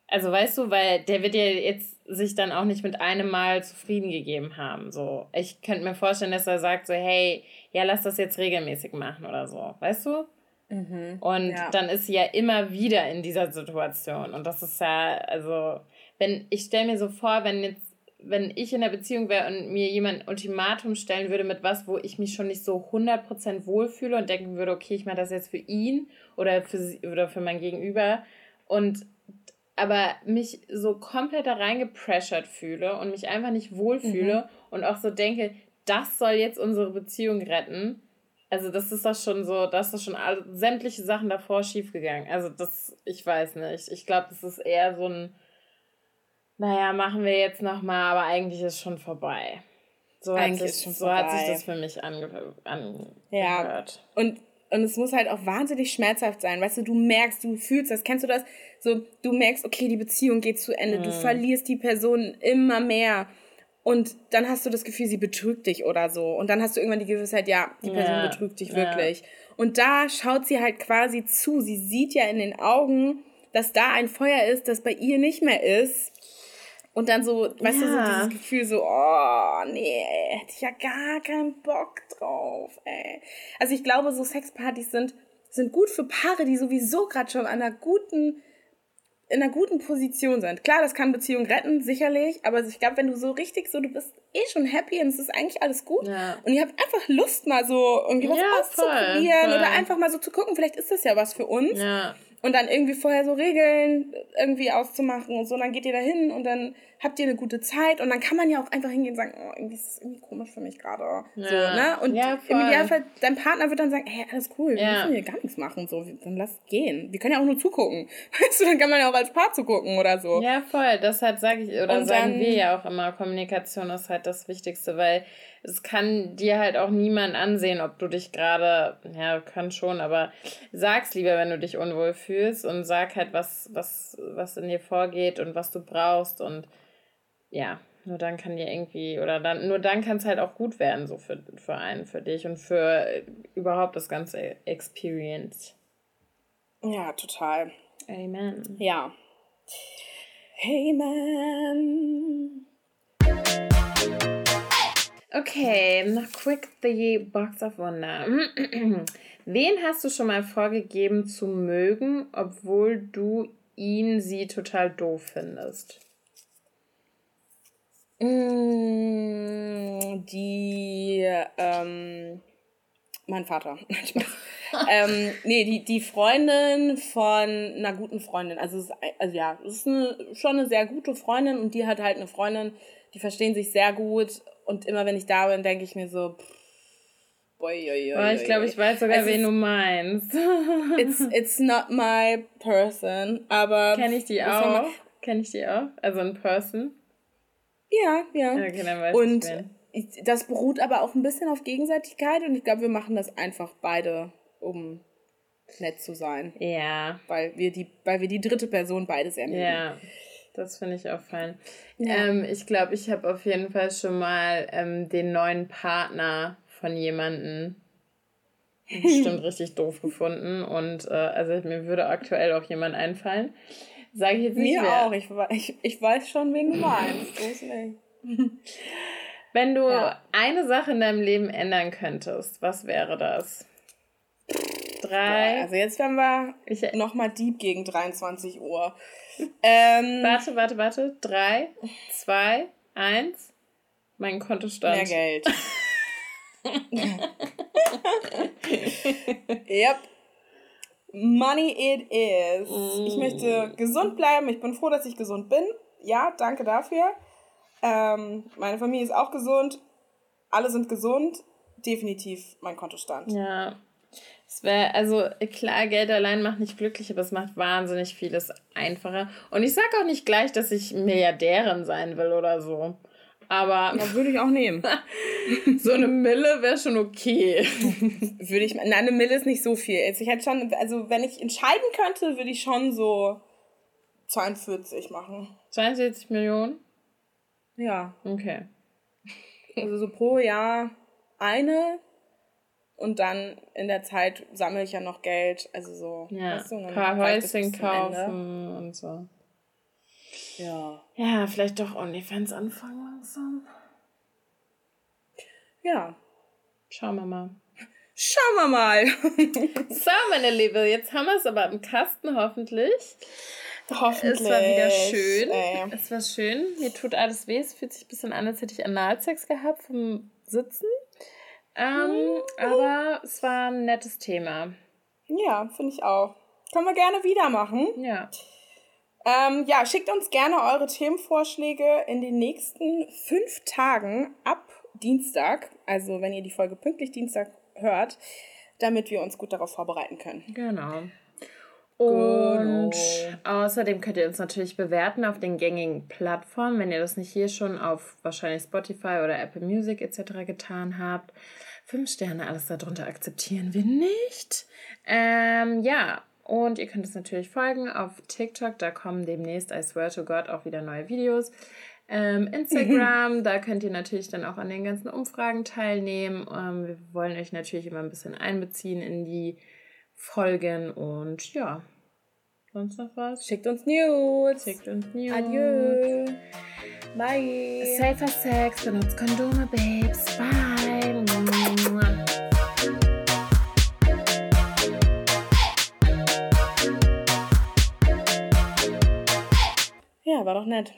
also weißt du, weil der wird ja jetzt sich dann auch nicht mit einem Mal zufrieden gegeben haben. So, ich könnte mir vorstellen, dass er sagt so, hey, ja, lass das jetzt regelmäßig machen oder so, weißt du? Mhm, und ja. dann ist sie ja immer wieder in dieser Situation. Und das ist ja, also, wenn, ich stelle mir so vor, wenn jetzt, wenn ich in der Beziehung wäre und mir jemand ein Ultimatum stellen würde mit was, wo ich mich schon nicht so 100% wohlfühle und denken würde, okay, ich mache das jetzt für ihn oder für sie, oder für mein Gegenüber und aber mich so komplett da reingepressured fühle und mich einfach nicht wohlfühle mhm. und auch so denke, das soll jetzt unsere Beziehung retten. Also das ist doch schon so, das ist schon all, sämtliche Sachen davor schiefgegangen. Also das, ich weiß nicht. Ich glaube, das ist eher so ein, naja, machen wir jetzt nochmal, aber eigentlich ist schon vorbei. So, hat sich, so hat sich das für mich ange angehört. Ja. Und, und es muss halt auch wahnsinnig schmerzhaft sein. Weißt du, du merkst, du fühlst das. Kennst du das? So, du merkst, okay, die Beziehung geht zu Ende. Mhm. Du verlierst die Person immer mehr. Und dann hast du das Gefühl, sie betrügt dich oder so. Und dann hast du irgendwann die Gewissheit, ja, die Person ja. betrügt dich wirklich. Ja. Und da schaut sie halt quasi zu. Sie sieht ja in den Augen, dass da ein Feuer ist, das bei ihr nicht mehr ist. Und dann so, weißt ja. du, so dieses Gefühl so, oh, nee, hätte ich ja gar keinen Bock drauf, ey. Also ich glaube, so Sexpartys sind, sind gut für Paare, die sowieso gerade schon an einer guten, in einer guten Position sind. Klar, das kann Beziehungen retten, sicherlich, aber ich glaube, wenn du so richtig so, du bist eh schon happy und es ist eigentlich alles gut ja. und ihr habt einfach Lust mal so irgendwie was ja, auszuprobieren voll. oder einfach mal so zu gucken, vielleicht ist das ja was für uns. Ja und dann irgendwie vorher so Regeln irgendwie auszumachen und so, und dann geht ihr da hin und dann habt ihr eine gute Zeit und dann kann man ja auch einfach hingehen und sagen, oh, irgendwie ist es irgendwie komisch für mich gerade. Ja. So, ne? Und ja, im Idealfall, dein Partner wird dann sagen, hey, alles cool, wir müssen hier gar nichts machen, so, dann lass gehen. Wir können ja auch nur zugucken. Weißt du, dann kann man ja auch als Paar zugucken oder so. Ja, voll, deshalb sage ich, oder und sagen dann, wir ja auch immer, Kommunikation ist halt das Wichtigste, weil es kann dir halt auch niemand ansehen, ob du dich gerade, ja, kann schon, aber sag's lieber, wenn du dich unwohl fühlst und sag halt, was, was, was in dir vorgeht und was du brauchst und ja, nur dann kann dir irgendwie, oder dann, nur dann kann es halt auch gut werden, so für, für einen, für dich und für äh, überhaupt das ganze Experience. Ja, total. Amen. Ja. Amen. Okay, noch quick the Box of Wonder. Wen hast du schon mal vorgegeben zu mögen, obwohl du ihn, sie total doof findest? Mm, die, ähm, mein Vater. ähm, nee, die, die Freundin von einer guten Freundin. Also, es ist, also ja, es ist eine, schon eine sehr gute Freundin und die hat halt eine Freundin, die verstehen sich sehr gut und immer wenn ich da bin, denke ich mir so, boy, boy, boy, oh, ich glaube, ich weiß sogar, also wen du meinst. it's, it's not my person, aber. Kenne ich die auch? Kenne ich die auch? Also in Person? Ja, ja. Weiß und ich das beruht aber auch ein bisschen auf Gegenseitigkeit und ich glaube, wir machen das einfach beide, um nett zu sein. Ja. Weil wir die, weil wir die dritte Person beides ermitteln. Ja. Das finde ich auch fein. Ja. Ähm, ich glaube, ich habe auf jeden Fall schon mal ähm, den neuen Partner von jemandem bestimmt richtig doof gefunden. Und äh, also mir würde aktuell auch jemand einfallen. Sage ich jetzt nicht Mir mehr. auch. Ich, ich, ich weiß schon, wen du meinst. Wenn du ja. eine Sache in deinem Leben ändern könntest, was wäre das? Drei. Also jetzt werden wir nochmal deep gegen 23 Uhr. Ähm, warte, warte, warte. Drei, zwei, eins. Mein Kontostand. Mehr Geld. yep. Money it is. Mm. Ich möchte gesund bleiben. Ich bin froh, dass ich gesund bin. Ja, danke dafür. Ähm, meine Familie ist auch gesund. Alle sind gesund. Definitiv mein Kontostand. Ja. Es wäre, also klar, Geld allein macht nicht glücklich, aber es macht wahnsinnig vieles einfacher. Und ich sage auch nicht gleich, dass ich Milliardärin sein will oder so. Aber. Das würde ich auch nehmen. so eine Mille wäre schon okay. würde ich. Nein, eine Mille ist nicht so viel. Also ich hätte schon, also wenn ich entscheiden könnte, würde ich schon so 42 machen. 42 Millionen? Ja. Okay. Also so pro Jahr eine und dann in der Zeit sammle ich ja noch Geld. Also so. Ja, weißt du, ein paar Häuschen kaufen und so. Ja. Ja, vielleicht doch OnlyFans anfangen langsam. Ja. Schauen wir mal. Schauen wir mal. so, meine Liebe, jetzt haben wir es aber im Kasten hoffentlich. Hoffentlich. Es war wieder schön. Ey. Es war schön. Mir tut alles weh. Es fühlt sich ein bisschen an, als hätte ich Analsex gehabt vom Sitzen. Ähm, mhm. Aber es war ein nettes Thema. Ja, finde ich auch. Können wir gerne wieder machen. Ja. Ähm, ja, schickt uns gerne eure Themenvorschläge in den nächsten fünf Tagen ab Dienstag. Also wenn ihr die Folge pünktlich Dienstag hört, damit wir uns gut darauf vorbereiten können. Genau. Und genau. außerdem könnt ihr uns natürlich bewerten auf den gängigen Plattformen, wenn ihr das nicht hier schon auf wahrscheinlich Spotify oder Apple Music etc. getan habt. Fünf Sterne, alles darunter akzeptieren wir nicht. Ähm, ja, und ihr könnt es natürlich folgen auf TikTok, da kommen demnächst, I swear to God, auch wieder neue Videos. Ähm, Instagram, da könnt ihr natürlich dann auch an den ganzen Umfragen teilnehmen. Ähm, wir wollen euch natürlich immer ein bisschen einbeziehen in die Folgen und ja. Sonst noch was? Schickt uns News. Schickt uns News. Adieu. Bye. Safer Sex, benutzt Kondome, Babes. Bye. War doch nett.